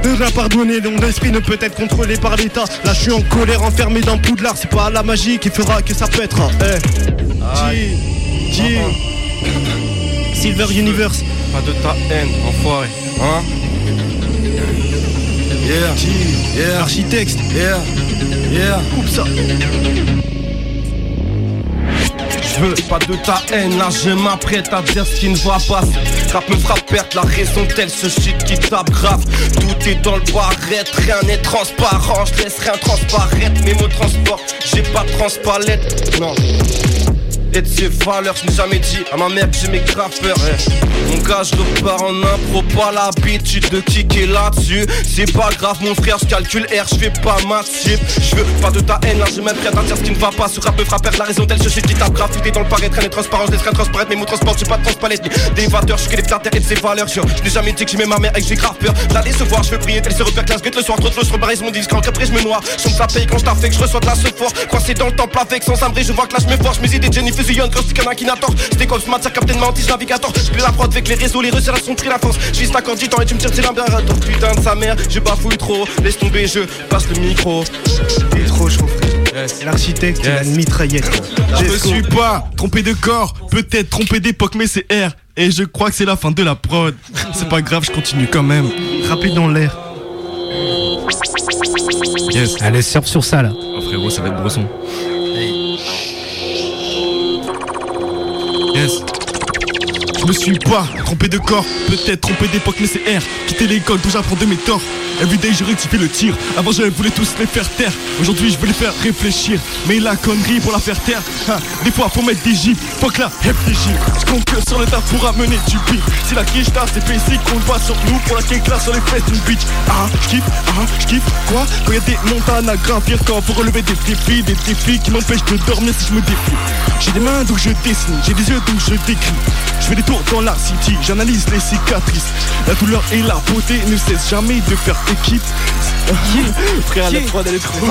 De la pardonner, mon esprit ne peut être contrôlé par l'état. Là, je suis en colère, enfermé dans Poudlard. C'est pas la magie qui fera que ça pètera. Eh, G, G, Silver Universe. Pas de ta haine, enfoiré, hein Yeah, yeah, architecte, yeah, yeah. Coupe ça. Je veux pas de ta haine, là je m'apprête à dire ce qui ne va pas. Rap me fera perdre la raison telle ce shit qui tape grave. Tout est dans le barrette, rien n'est transparent. Je laisse rien transparaître, mes mots transportent. J'ai pas de transpalette, non. Et de ses valeurs, je n'ai jamais dit à ma mère que j'aimais grave peur. Mon gars, je repars en impro, pas l'habitude de kicker là-dessus. C'est pas grave, mon frère, je calcule R, je fais pas ma type. Je veux pas de ta haine, là, je m'apprête à dire ce qui ne va pas. Ce rap me fera perdre la raison d'elle, ce shit qui tape grave. Tout est dans le paraître, rien n'est transparent, je laisse rien transparaître. Mes mots transportent, j'ai pas de transpalette, des vateurs, je suis que les terres et de ses valeurs. Je n'ai jamais dit que j'aimais ma mère et que j'ai grave peur. La décevoir, je veux prier, tel se repère classe, guette le soir, trop de je rebarise mon disque, après je me noie. Je me paye quand je t'affecte, je reçois de la sephore. Coincé dans le temple avec sans je vois que là je. Mes idées de Jenny fusionnent quand c'est qu'un Akinator. C'était comme ce matin, Captain Mantis, navigateur. Je la prod avec les réseaux, les Russes, elles sont pris la force. Je vise ta du temps et tu me tires, c'est l'impérateur. Putain de sa mère, je bafouille trop. Laisse tomber, je passe le micro. T'es trop chaud, frère. L'architecte, il a une mitraillette. Je me suis pas trompé de corps, peut-être trompé d'époque, mais c'est R. Et je crois que c'est la fin de la prod. <laughs> C'est pas grave, je continue quand même. Rapide dans l'air. Yes. Allez, surfe sur ça là. Oh frérot, ça va être bresson. Me suis pas trompé de corps, peut-être trompé d'époque, mais c'est R. Quitter l'école d'où j'apprends de mes torts. Everyday, je rectifie le tir. Avant, je voulais tous les faire taire. Aujourd'hui, je veux les faire réfléchir. Mais la connerie pour la faire taire. des fois, faut mettre des gifs. Faut que la réfléchir. Je compte que sur le tas pour amener du beat. Si la quiche t'a, c'est basic, on le voit sur nous. Pour la cake là sur les fesses d'une bitch. Ah, j'kiffe, ah, j'kiffe. Quoi? Quand y a des montagnes à gravir, quand faut relever des défis, des défis qui m'empêchent de dormir si je me défie. J'ai des mains donc je dessine, j'ai des yeux donc je décris. Je fais des tours dans la city, j'analyse les cicatrices. La douleur et la beauté ne cessent jamais de faire équipe. <laughs> Frère, la prod elle est trop.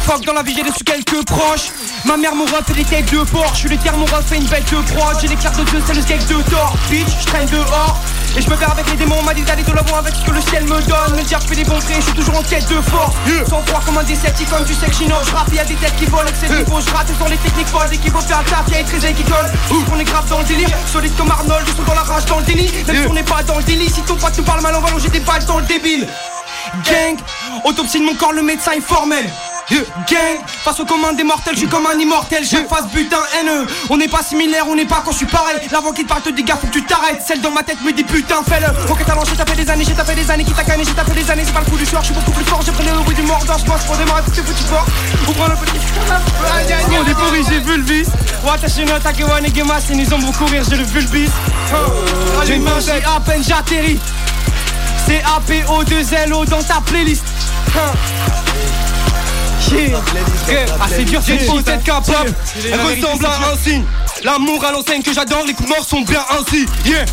Fuck dans la vie j'ai déçu quelques proches. Ma mère m'aura fait des têtes de porc. Je suis terme m'aura fait une bête de prod J'ai les cartes de Dieu c'est le skate de tort Bitch je traîne dehors. Et je me perds avec les démons, on m'a dit d'aller de l'avant avec ce que le ciel me donne. Me dire je fais des bons traits, je suis toujours en quête de force. Sans froid comme un décepticon, tu sais que j'innove Je rappe, y'a des têtes qui volent, avec ces niveaux Je rate, sont les techniques folles, dès qu'il faut faire taf, y'a les trésors qui collent On est grave dans le délire, comme Arnold Je suis dans la rage, dans le déni, même si on n'est pas dans le délit Si ton pote nous parle mal, on va longer des balles dans le débile Gang, autopsie de mon corps, le médecin est formel. Gang, face au commun des mortels, je suis comme un immortel, j'ai face butin haineux. On n'est pas similaire, on n'est pas quand je suis pareil. L'avant qui te parle te dit gars, faut que tu t'arrêtes. Celle dans ma tête me dit putain, fais-le. Ok, talent, j'ai tapé des années, j'ai tapé des années, qui t'a canné, j'ai tapé des années, c'est pas le coup du soir, je suis beaucoup plus fort, j'ai pris le bruit du mort dans je pense pour démarrer tout ce foutu fort. Ouvrons le petit. On est pourri, j'ai vu le bis. Watashi no takewa negema, c'est nous ont beaucoup rire, j'ai le vulbis. J'ai mangé à peine j'atterris. C'est APO2LO dans ta playlist. Yeah. Ah c'est dur cette fille cette capable Elle ressemble à un signe. L'amour à l'enseigne que j'adore Les coups morts sont bien ainsi. Yeah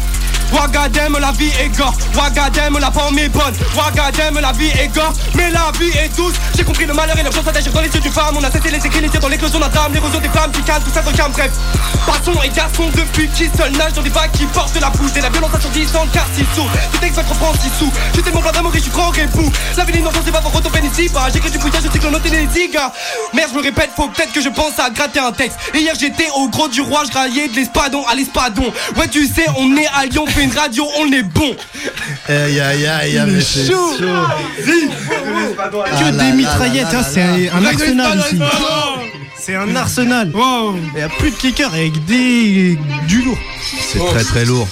Wagadem, la vie est gore. Wagadem, la forme est bonne. Wagadem, la vie est gore. Mais la vie est douce. J'ai compris le malheur et l'urgence d'agir dans les yeux du femme. On a cessé les tirs dans l'éclosion d'un drame. L'érosion des flammes qui calment, tout ça calme. Bref, passons et garçons depuis qui seul nage dans des vagues qui portent de la bouse. Et la violence assourdissante car si sourd. Tout texte votre prend si sous. Je tellement plein d'amour et je suis grand fou. La vie d'innocence, c'est pas pour retourner ici. Bah, j'écris du bouillage, je sais que noter les gars. Merde, je me répète, faut peut-être que je pense à gratter un texte. Et hier, j'étais au gros du roi, je raillais de l'espadon à l'espadon. Ouais, tu sais, on est à Lyon, on fait une radio, on est bon. Aïe aïe aïe, mais est c'est chaud. Que des mitraillettes, hein, c'est un, arsenal ici. C'est un arsenal. Il y a plus de kicker avec des du lourd. C'est très très lourd.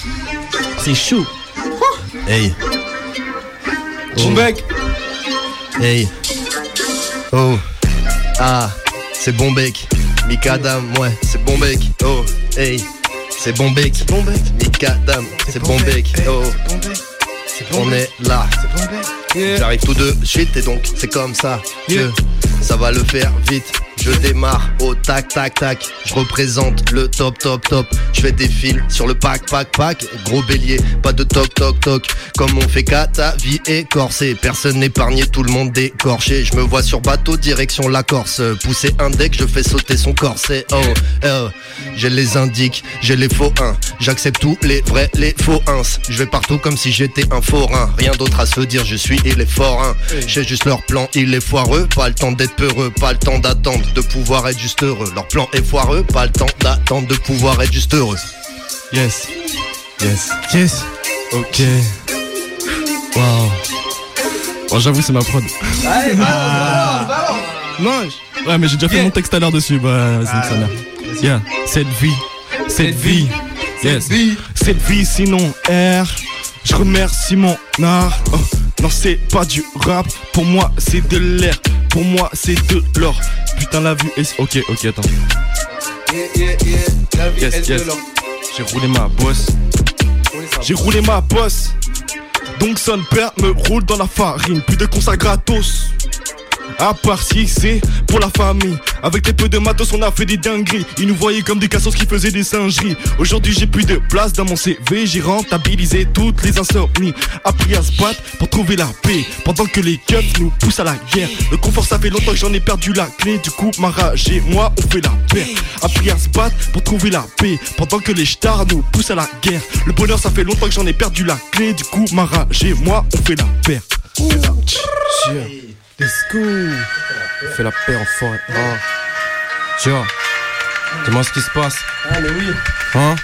C'est chaud. Hey. Mon bec. Hey. Oh. Ah. C'est bon bec. Mikadam, ouais, c'est bon bec. Oh. Hey. C'est bon bec. C'est bon bec. Mikadam, c'est bon bec. Oh. On est là. J'arrive tout de suite et donc c'est comme ça que ça va le faire vite. Je démarre au tac tac tac. Je représente le top top top. Je fais des fils sur le pack pack pack. Gros bélier, pas de toc toc toc. Comme on fait qu'à ta vie écorcée. Personne n'épargné, tout le monde décorché. Je me vois sur bateau direction la Corse. Pousser un deck, je fais sauter son corset. Oh, oh. J'ai les indiques, j'ai les faux 1. J'accepte tous les vrais, les faux 1. Je vais partout comme si j'étais un forain. Rien d'autre à se dire, je suis il est fort. Hein. J'ai juste leur plan, il est foireux. Pas le temps d'être peureux, pas le temps d'attendre de pouvoir être juste heureux. Leur plan est foireux, pas le temps d'attendre de pouvoir être juste heureux. Yes. Yes. Yes. Ok. Wow. Bon, j'avoue, c'est ma prod. <laughs> Non, je- ouais, mais j'ai déjà fait mon texte à l'heure dessus. Bah, c'est que ça là. Yeah. Cette vie, cette vie, yes. Cette vie, sinon R. Je remercie mon art. Oh, non, c'est pas du rap. Pour moi, c'est de l'air. Pour moi, c'est de l'or. Putain, la vue est. Ok, ok, attends. Yes, yes. J'ai roulé ma bosse. J'ai roulé ma bosse. Donc son père me roule dans la farine. Plus de consa gratos. À part si c'est pour la famille. Avec les peu de matos, on a fait des dingueries. Ils nous voyaient comme des cassos qui faisaient des singeries. Aujourd'hui, j'ai plus de place dans mon CV. J'ai rentabilisé toutes les insomnies. Appris à se battre pour trouver la paix. Pendant que les keufs nous poussent à la guerre. Le confort, ça fait longtemps que j'en ai perdu la clé. Du coup, ma rage et moi, on fait la paix. Appris à se battre pour trouver la paix. Pendant que les stars nous poussent à la guerre. Le bonheur, ça fait longtemps que j'en ai perdu la clé. Du coup, ma rage et moi, on fait la paix. Let's go. On fait la paix en forêt. Hein. Tu vois. Dis-moi ce qui se passe. Ah, mais oui. Hein?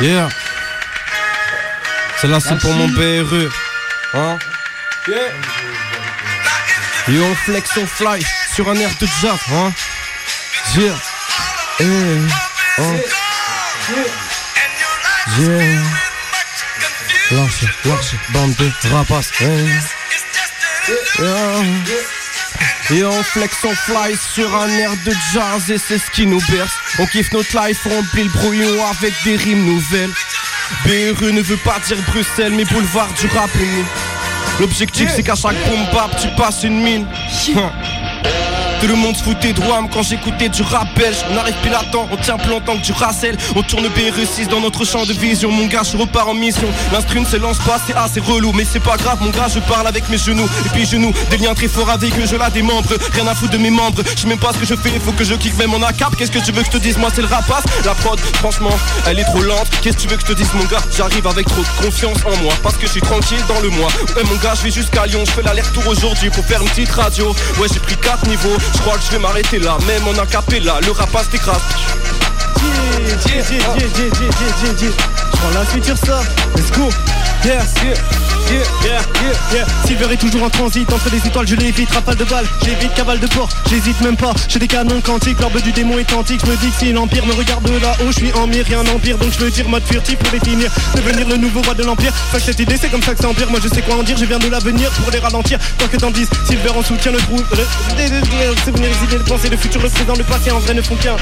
Yeah. Celle-là, c'est pour mon BRE. Hein? Yo, on flex, on fly sur un air de jazz. Hein? Yeah. Eh. Hein? Yeah. Lâche, lâche, bande de rapaces. eh. Et on flex, on fly sur un air de jazz et c'est ce qui nous berce. On kiffe notre life, on remplit le brouillon avec des rimes nouvelles. BRE ne veut pas dire Bruxelles, mais boulevard du rap. L'objectif c'est qu'à chaque bombe tu passes une mine. Le monde se foutait de Wham quand j'écoutais du rap belge. On arrive pile à temps, on tient plus longtemps que du racel. On tourne BR6 dans notre champ de vision. Mon gars je repars en mission. L'instru ne se lance pas, c'est assez relou. Mais c'est pas grave mon gars, je parle avec mes genoux. Et puis genoux, des liens très forts avec eux Je la démembre, rien à foutre de mes membres. Je sais même pas ce que je fais, faut que je kiffe. Même en ACAP Qu'est-ce que tu veux que je te dise, moi c'est le rapace La prod, franchement, elle est trop lente. Qu'est-ce que tu veux que je te dise mon gars? J'arrive avec trop de confiance en moi. Parce que je suis tranquille dans le mois. Ouais mon gars, je vais jusqu'à Lyon. Je fais l'aller-retour aujourd'hui pour faire une petite radio. Ouais j'ai pris 4 niveaux, je crois que je vais m'arrêter là Même en acapella, le rapace t'écrase Yeah, prends la suite ça. Let's go. Yeah, yeah, yeah, yeah, yeah, yeah. Silver est toujours en transit entre les étoiles, je l'évite, rafale de balles, j'évite cavale de porc, j'hésite même pas, j'ai des canons quantiques, l'orbe du démon est antique, je me dis que si l'empire me regarde de là-haut, je suis en mire, rien empire, donc je veux dire mode furtif pour les finir, devenir le nouveau roi de l'empire, Fuck cette idée, c'est comme ça que ça empire, moi je sais quoi en dire, je viens de l'avenir pour les ralentir, tant que t'en dises, Silver en soutien le trou, le, c'est venir idées, le passé, le futur, le présent, le passé en vrai ne font qu'un,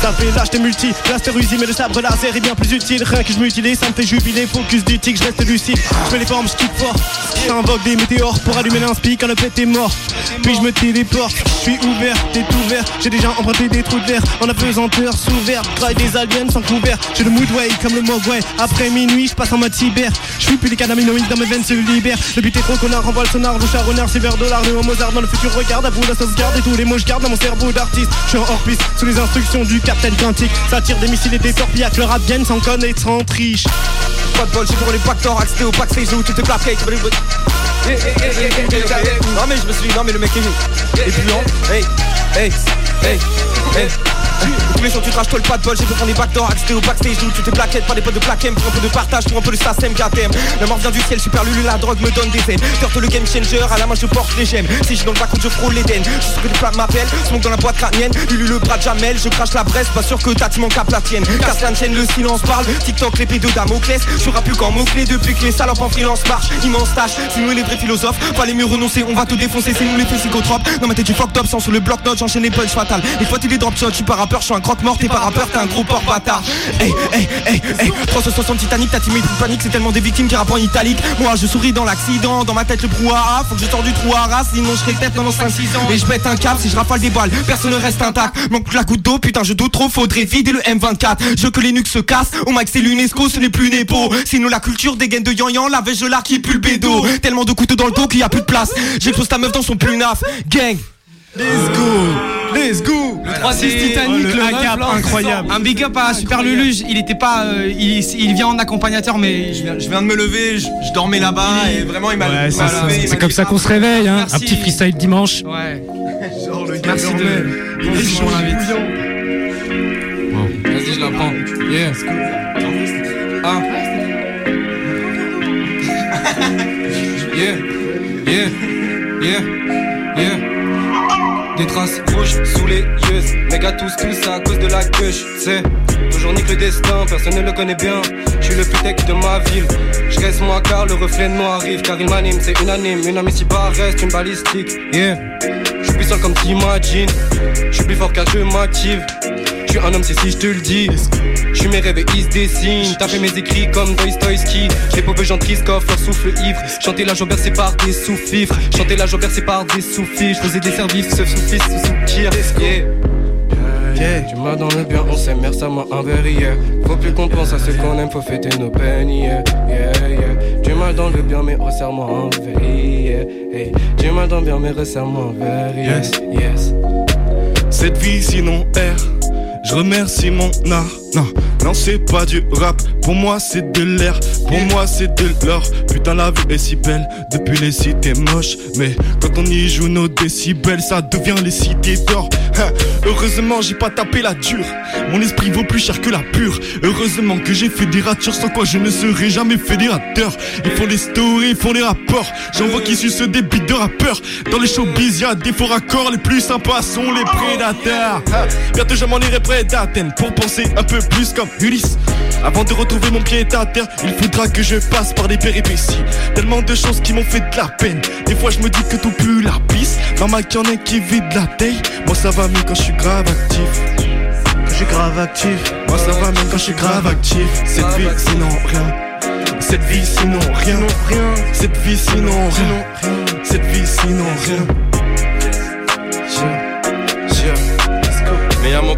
ça fait lâche des multi, blaster usé, mais le sabre laser est bien plus utile, rien que je ça me fait jubiler. Focus du tic, je reste lucide. Je fais les formes, je kick fort. J'invoque des météores pour allumer l'inspi quand le pet est mort. Puis je me téléporte, je suis ouvert, t'es ouvert. J'ai déjà emprunté des trous de verre en apesanteur sous verre. Travaille des aliens sans couvert. J'ai le mood way comme le mogway. Après minuit, je passe en mode cyber. Je suis plus les cannabinoïdes dans mes veines se libèrent. Le but est trop connard, renvoie le sonar, le renard, c'est vers dollar, le Mozart dans le futur. Regarde à bout la sauvegarde et tous les mots je garde dans mon cerveau d'artiste. Je suis en hors piste sous les instructions du Captain Quantique. Ça tire des missiles et des torpilles le rap sans connaître, sans Pas de bol, j'ai pour les backdoors, accès au backstage où tout est plaqué. Non mais je me suis dit, non mais le mec est, est puant. Hey, hey, hey, hey. Les jours tu craches toi le pas de bol, j'ai besoin des backdoors, accès au backstage où tu t'es plaquettes, pas des potes de plaquem, pour un peu de partage, pour un peu de SACEM, KTM. La mort vient du ciel, super lulu, la drogue me donne des ailes. Turtle le game changer, à la main je porte les gemmes. Si je dans le bac je frôle l'Eden, je suis que des flammes m'appellent, smoke dans la boîte crânienne, Lulu le bras de Jamel, je crache la bresse, pas sûr que t'as tu manques à la tienne. Casse la chaîne, le silence parle, TikTok, l'épée de Damoclès, je plus qu'en mots-clés depuis que les salopes en freelance marchent, immense tâche, c'est nous les vrais philosophes, fallait mieux renoncer, on va tout défoncer, c'est nous les psychotropes. Dans ma tête, tu fucked up, sans sur le bloc-notes, j'enchaîne les punch fatales. Les fois, tu les drop suis pas rappeur, je suis un croque mort, t'es pas rappeur, t'es un gros porc bâtard. Hey, hey, hey, hey, 360 Titanic, t'as timide de panique, c'est tellement des victimes qui rappent en italique. Moi, je souris dans l'accident, dans ma tête le brouhaha, faut que je sors du trou à race, sinon je serai tête pendant 5-6 ans. Et je pète un câble si je rafale des balles, personne ne reste intact. Manque la goutte d'eau, putain, je doute trop, faudrait vider le M24. Je que les nuques se cassent, au max c'est l'UNESCO, ce n'est plus Nepo. Sinon la culture des de Yan la je l'art qui pue le bédo. Tellement de couteaux dans le dos qu'il y a plus de place. J'expose ta meuf dans son punaf, gang. Let's go Let's go Le 3 Titanic, le, cap incroyable. Un big up à Super Luluge, il était pas. euh, il, il vient en accompagnateur, mais. Je viens, de me lever, je, dormais là-bas et vraiment il m'a c'est comme ça qu'on se réveille, hein. Un petit freestyle dimanche. Ouais. Genre le gars Merci de. Il est chaud. Vas-y, je la prends. Yeah. Ah. <laughs> yeah. Yeah. Yeah. Yeah. Des traces rouges sous les yeux. Méga tous, tout ça à cause de la gueule. C'est toujours nique le destin, personne ne le connaît bien. Je suis le plus tech de ma ville. Je reste moi car le reflet de moi arrive. Car il m'anime, c'est unanime. Une amie si bas reste une balistique. Yeah. Je suis seul comme t'imagines. Je suis plus fort car je m'active. Suis un homme, c'est si je te le dis. Je suis mes rêves et ils se dessinent. T'as fait mes écrits comme Dostoïski. Les pauvres gens tristes leur souffle ivre. Chanter la joie bercée par des sous-fifres. Chanter la joie bercée par des sous-fifres. Je faisais des services, ce sous-fils, ce soupir. Yeah. Yeah. Tu m'as dans le bien, on s'aime, merci à moi envers hier. Faut plus qu'on pense à ce qu'on aime, faut fêter nos peines, yeah, yeah. Tu m'as dans le bien, mais resserre-moi yeah, hey. Tu m'as dans le bien, mais resserre-moi envers, yes, yes. Cette vie sinon R je remercie mon art. Non, non, c'est pas du rap. Pour moi, c'est de l'air. Pour moi, c'est de l'or. Putain, la vie est si belle depuis les cités moches. Mais quand on y joue nos décibels, ça devient les cités d'or. Hein, Heureusement, j'ai pas tapé la dure. Mon esprit vaut plus cher que la pure. Heureusement que j'ai fait des ratures sans quoi je ne serais jamais fédérateur. Ils font des stories, ils font des rapports. J'en vois qui sucent des bites de rappeurs. Dans les showbiz, y'a des faux raccords. Les plus sympas sont les prédateurs. Hein, Bientôt, je m'en irai près d'Athènes pour penser un peu plus comme Ulysse. Avant de retrouver mon pied à terre, il faudra que je passe par des péripéties. Tellement de choses qui m'ont fait de la peine. Des fois, je me dis que tout pue la pisse. Dans ma y en a qui vide la taille. Moi, ça va mieux quand je suis grave actif. Quand je suis grave actif. Moi, ça va mieux quand je suis grave actif. Cette vie, sinon rien. Cette vie, sinon rien. Cette vie, sinon rien. Cette vie, sinon rien.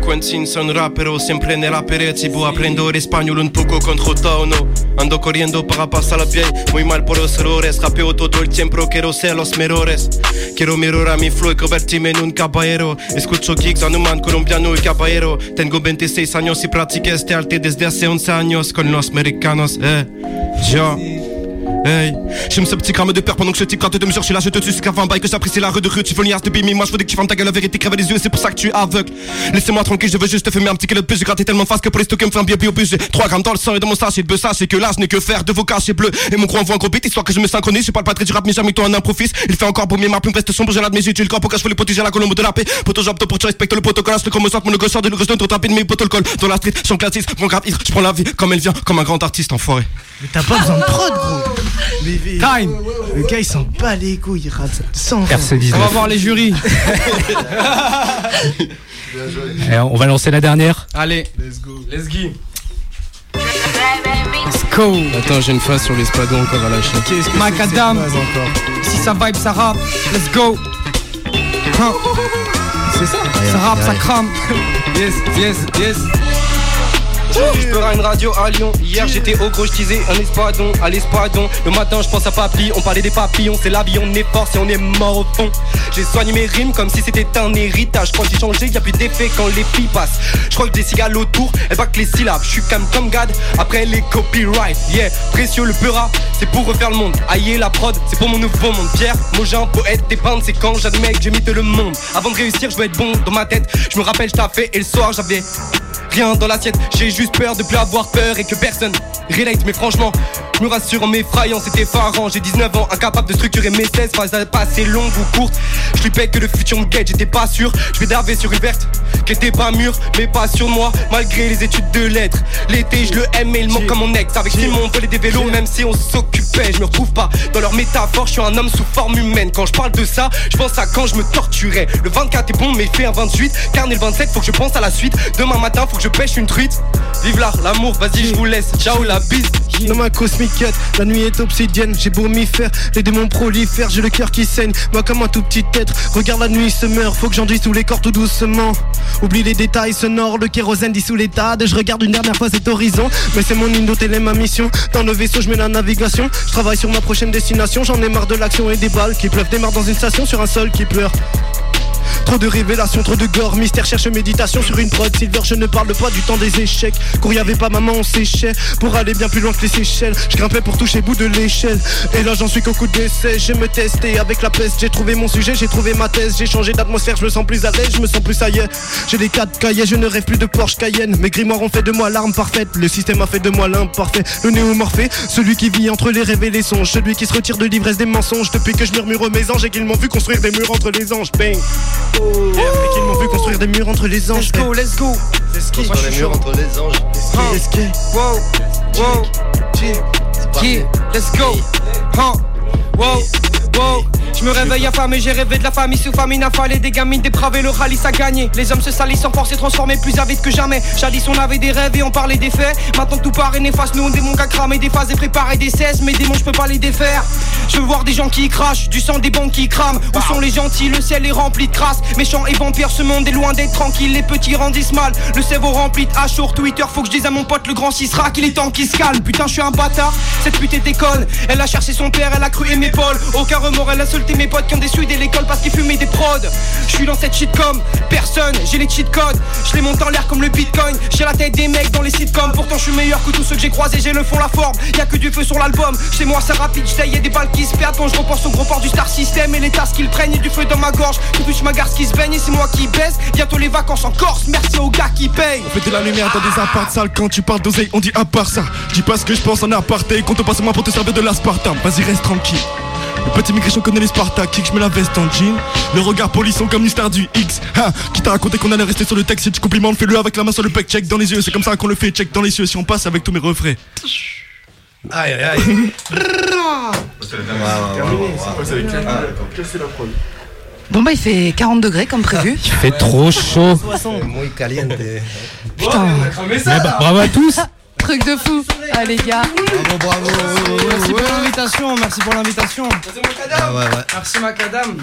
Quentin, sono un rappero, sempre nella perezibu Aprendo l'espagnol un poco contro tono. Ando corriendo para pasar la pie Muy mal por los errores. Rapeo todo el tiempo, quiero ser los mejores. Quiero mejorar mi flow y convertirme en un caballero. Escucho gigs en un man colombiano y caballero. Tengo 26 años y practiqué este arte desde hace 11 años Con los americanos, eh. Yo Hey, j'aime ce petit gramme de peur pendant que ce type gratte de mesure. Je suis là, je te tue, c'est qu'avant un bail que j'apprécie la rue de rue. Tu veux une de bimi, moi je veux que tu ta gueule, la vérité crève les yeux, c'est pour ça que tu es aveugle. Laissez-moi tranquille, je veux juste te fumer un petit kilo de plus. J'ai gratté tellement de face que pour les stocker me fait un bio plus. J'ai 3 grammes dans le sang et dans mon sachet de bœuf, sachez que là je n'ai que faire de vos cachets bleus. Et mon gros envoie un gros beat, histoire que je me synchronise. Je parle pas très du rap, mais jamais toi un improvise. Il fait encore pour mieux ma plume reste sombre, j'ai l'admis, j'ai le corps je les protéger la colombe de la paix? Poto j'opte pour tu respectes le protocole, le chromosome, mon logo sort de l'ougre, trop rapide, mais protocole. Dans la street, je suis classiste, mon grave je prends la vie comme elle vient, comme un grand artiste enfoiré. Mais t'as pas besoin de prod, gros. Time. Le gars, il s'en bat les couilles, il rate sans RC19. On va voir les jurys. <laughs> Et on va lancer la dernière. Allez, let's go. Let's go. go. Attends, j'ai une phase sur l'espadon encore à lâcher. Qu'est-ce que Macadam. Si ça vibe, ça rappe. Let's go. C'est ça Ça rappe, ça crame. Yes, yes, yes. Je peur à une radio à Lyon. Hier j'étais au gros, je disais un espadon à l'espadon. Le matin je pense à papy, on parlait des papillons. C'est la vie, on est fort si on est mort au fond. J'ai soigné mes rimes comme si c'était un héritage. Quand j'ai changé, y a plus d'effet quand les filles passent. Je crois que des cigales autour, elles que les syllabes. Je suis calme comme Gad, après les copyright. Yeah, précieux le peura, c'est pour refaire le monde. Aïe la prod, c'est pour mon nouveau monde. Pierre, Mogin, poète, dépeindre, c'est quand j'admets que j'ai mythe le monde. Avant de réussir, je veux être bon dans ma tête. Je me rappelle, je fait et le soir j'avais rien dans l'assiette. J'ai juste peur de plus avoir peur et que personne relate. Mais franchement, je me rassure en m'effrayant, c'était effarant. J'ai 19 ans, incapable de structurer mes 16 phases pas assez longues ou courtes. Je lui paye que le futur me guette, j'étais pas sûr. Je vais darver sur une verte qui était pas mûre, mais pas sur moi, malgré les études de lettres. L'été, je le aime, mais il manque comme mon ex. Avec Simon, on volait des vélos, même si on s'occupait. Je me retrouve pas dans leur métaphore, je suis un homme sous forme humaine. Quand je parle de ça, je pense à quand je me torturais. Le 24 est bon, mais fait un 28. Carnet le 27, faut que je pense à la suite. Demain matin, faut que je pêche une truite. Vive l'art, l'amour, vas-y, je vous laisse. Ciao, la bise. Ma cosmique la nuit est obsidienne, j'ai beau m'y faire, les démons prolifèrent, j'ai le cœur qui saigne, moi comme un tout petit être, regarde la nuit se meurt, faut que j'enduise tous les corps tout doucement. Oublie les détails sonores, le kérosène dissout les tas, je regarde une dernière fois cet horizon, mais c'est mon indo, est ma mission. Dans le vaisseau, je mets la navigation, je travaille sur ma prochaine destination, j'en ai marre de l'action et des balles qui pleuvent, démarre dans une station sur un sol qui pleure. Trop de révélations, trop de gore, mystère cherche méditation sur une prod. Silver, je ne parle pas du temps des échecs. Quand y avait pas maman, on séchait. Pour aller bien plus loin que les Seychelles Je grimpais pour toucher bout de l'échelle. Et là j'en suis qu'au coup d'essai. Je me testais avec la peste J'ai trouvé mon sujet, j'ai trouvé ma thèse. J'ai changé d'atmosphère, je me sens plus à l'aise Je me sens plus ailleurs J'ai des quatre cahiers, je ne rêve plus de Porsche Cayenne. Mes grimoires ont fait de moi l'arme parfaite. Le système a fait de moi l'imparfait. Le néomorphé, celui qui vit entre les rêves et les songes. Celui qui se retire de l'ivresse des mensonges. Depuis que je murmure mes anges Et qu'ils m'ont vu construire des murs entre les anges. Bang et qu'ils m'ont vu construire des murs entre les anges. Let's go, let's go. Let's go. Sur les murs entre les anges. Let's go. Wow, wow. Let's go. Wow, wow. Je me réveille affamé, j'ai rêvé de la famille. Sous famine affalée Des gamines dépravées, le rallye ça gagné Les hommes se salissent sans force et transformés plus avides que jamais. Jadis on avait des rêves et on parlait des faits. Maintenant tout paraît néfaste, nous on démon qu'à cramer des phases et préparer des cesses. Mes démons je peux pas les défaire. Je veux voir des gens qui crachent, du sang des banques qui crament. Où sont les gentils, le ciel est rempli de crasse. Méchants et vampires, ce monde est loin d'être tranquille. Les petits rendissent mal, le cerveau rempli de hache sur Twitter. Faut que je dise à mon pote le grand Sisra qu'il est temps qu'il se calme. Putain je suis un bâtard, cette pute est déconne Elle a cherché son père, elle a cru aimer Aucun remords, elle a sauté mes potes qui ont déçu dès l'école parce qu'ils fumaient des prods. Je suis dans cette shit comme personne, j'ai les cheat codes. Je les monte en l'air comme le bitcoin. J'ai la tête des mecs dans les sitcoms. Pourtant je suis meilleur que tous ceux que j'ai croisés J'ai le fond, la forme, y'a que du feu sur l'album. Chez moi c'est rapide, j'taille y'a des balles qui se perdent. Quand je repense au gros port du star system Et les tasses qu'ils prennent et du feu dans ma gorge. Tout touche ma garce qui se baigne et c'est moi qui baisse. Bientôt les vacances en Corse, merci aux gars qui payent. On fait de la lumière dans des apparts sales. Quand tu parles d'oseille on dit à part ça. Dis pas ce que je pense en aparté. Qu'on te passe moi pour te servir de l'aspartame. Vas-y reste tranquille le petit migration connaît les Spartactiques, je mets la veste en jean Le regard polisson comme une star du X ha, Qui t'a raconté qu'on allait rester sur le texte Si tu complimentes, fais-le avec la main sur le pec Check dans les yeux, c'est comme ça qu'on le fait Check dans les yeux, si on passe avec tous mes refrains Aïe aïe aïe Bon bah il fait 40 degrés comme prévu. Il fait trop chaud. Putain. Eh bah, bravo à tous. Truc de fou. Allez les gars. Bravo bravo Merci pour l'invitation, merci pour l'invitation Ah ouais ouais Merci Macadam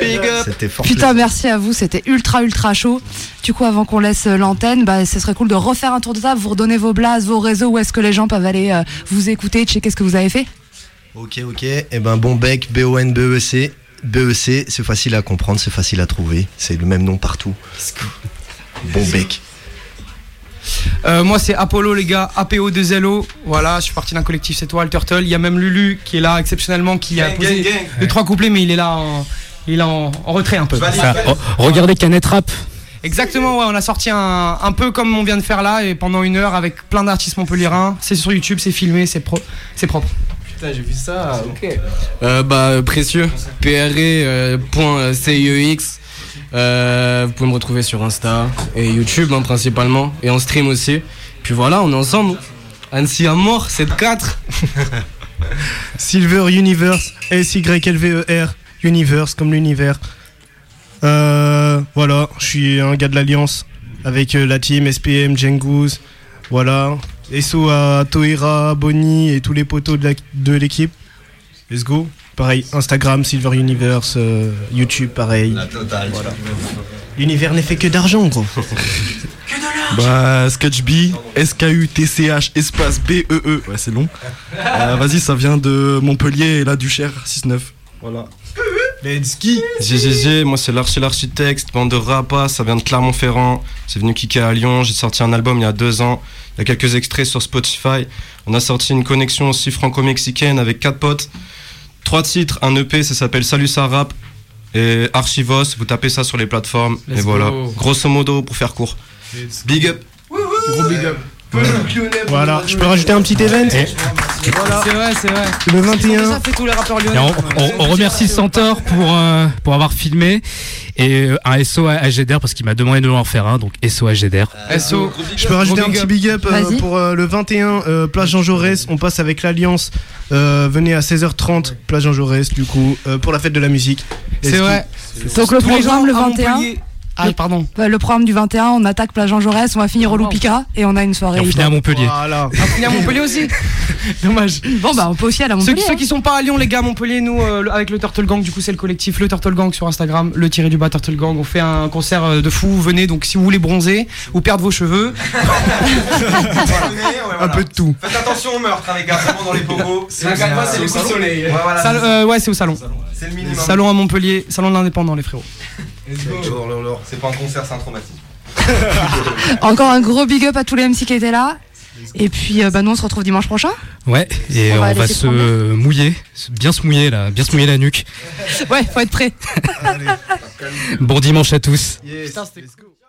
Big up C'était fort Putain, merci à vous, c'était ultra ultra chaud. Du coup, avant qu'on laisse euh, l'antenne, bah, ce serait cool de refaire un tour de table, vous redonner vos blases, vos réseaux, où est-ce que les gens peuvent aller euh, vous écouter, checker ce que vous avez fait. Ok, ok. Et ben bon bec, B-O-N-B-E-C. BEC, c'est facile à comprendre, c'est facile à trouver. C'est le même nom partout. Bon bec. Euh, moi c'est Apollo les gars, APO2LO. Voilà, je suis parti d'un collectif, c'est toi, Turtle. Il y a même Lulu qui est là exceptionnellement, qui a posé gang, gang. deux trois couplets, mais il est là en, il est en, en retrait un peu. Enfin, regardez Canet Rap. Exactement, ouais, on a sorti un, un peu comme on vient de faire là, et pendant une heure avec plein d'artistes montpelliérains. C'est sur YouTube, c'est filmé, c'est pro, c'est propre. Putain, j'ai vu ça, ok. Euh, bah, précieux, PRE.CIEX. Euh, vous pouvez me retrouver sur Insta et YouTube hein, principalement, et en stream aussi. Puis voilà, on est ensemble. Annecy à mort, 7-4. <laughs> Silver Universe, S-Y-L-V-E-R, Universe comme l'univers. Euh, voilà, je suis un gars de l'Alliance avec euh, la team SPM, Jengouz. Voilà, SO à Toera, Bonnie et tous les poteaux de l'équipe. Let's go. Pareil, Instagram, Silver Universe, euh, YouTube, pareil. Voilà. L'univers n'est fait que d'argent, gros. <laughs> Bah, SketchB, S-K-U-T-C-H, espace B-E-E. Ouais, c'est long. Euh, Vas-y, ça vient de Montpellier et la Duchère, 6-9. Voilà. Let's go. GGG, moi c'est l'archi l'architecte, bande de rapas, ça vient de Clermont-Ferrand, c'est venu kicker à Lyon, j'ai sorti un album il y a deux ans, il y a quelques extraits sur Spotify, on a sorti une connexion aussi franco-mexicaine avec quatre potes, trois titres, un EP, ça s'appelle Salut ça rap, et Archivos, vous tapez ça sur les plateformes, Let's et voilà, grosso modo pour faire court. Big up. Gros big up. Voilà, je peux rajouter un petit event Voilà. C'est vrai, c'est vrai. Le 21. Ça fait tous les rappeurs Et lyonnais. on, on- on remercie Centaure pour, euh, pour avoir filmé et euh, un SO à AGDR parce qu'il m'a demandé de en faire un, donc SO à AGDR. SO. Je peux rajouter un petit big up euh, pour euh, le 21, euh, place Jean Jaurès. On passe avec l'Alliance. Euh, venez à 16h30, place Jean Jaurès, du coup, euh, pour la fête de la musique. C'est vrai. Donc le programme le à 21. Ah, pardon. Le programme du 21, on attaque Plage Jean Jaurès, on va finir au Loupika et on a une soirée. Et on finit à. Montpellier. Voilà. On finit à Montpellier aussi. <laughs> Dommage. Bon bah on peut aussi aller à Ceux, Montpellier. qui- ceux qui sont pas à Lyon, les gars, Montpellier, nous, euh, avec le Turtle Gang, du coup, c'est le collectif Le Turtle Gang sur Instagram, le tiré du bas Turtle Gang. On fait un concert euh, de fou. Venez, donc, si vous voulez bronzer ou perdre vos cheveux. <laughs> Un peu de tout. Faites attention au meurtre, hein, les gars, vraiment dans les pogos. C'est le soleil. Ouais, voilà, Sal- c'est ça. euh, ouais, c'est au salon. C'est le minimum. Salon à Montpellier, salon de l'indépendant, les frérots. C'est pas un concert, c'est un traumatisme. <laughs> Encore un gros big up à tous les MC qui étaient là. Et puis euh, bah, nous on se retrouve dimanche prochain. Ouais, et On on va se prendre. mouiller, bien se mouiller là, bien se mouiller la nuque. <laughs> Ouais, faut être prêt. Bon dimanche à tous. Yes. Putain, c'était-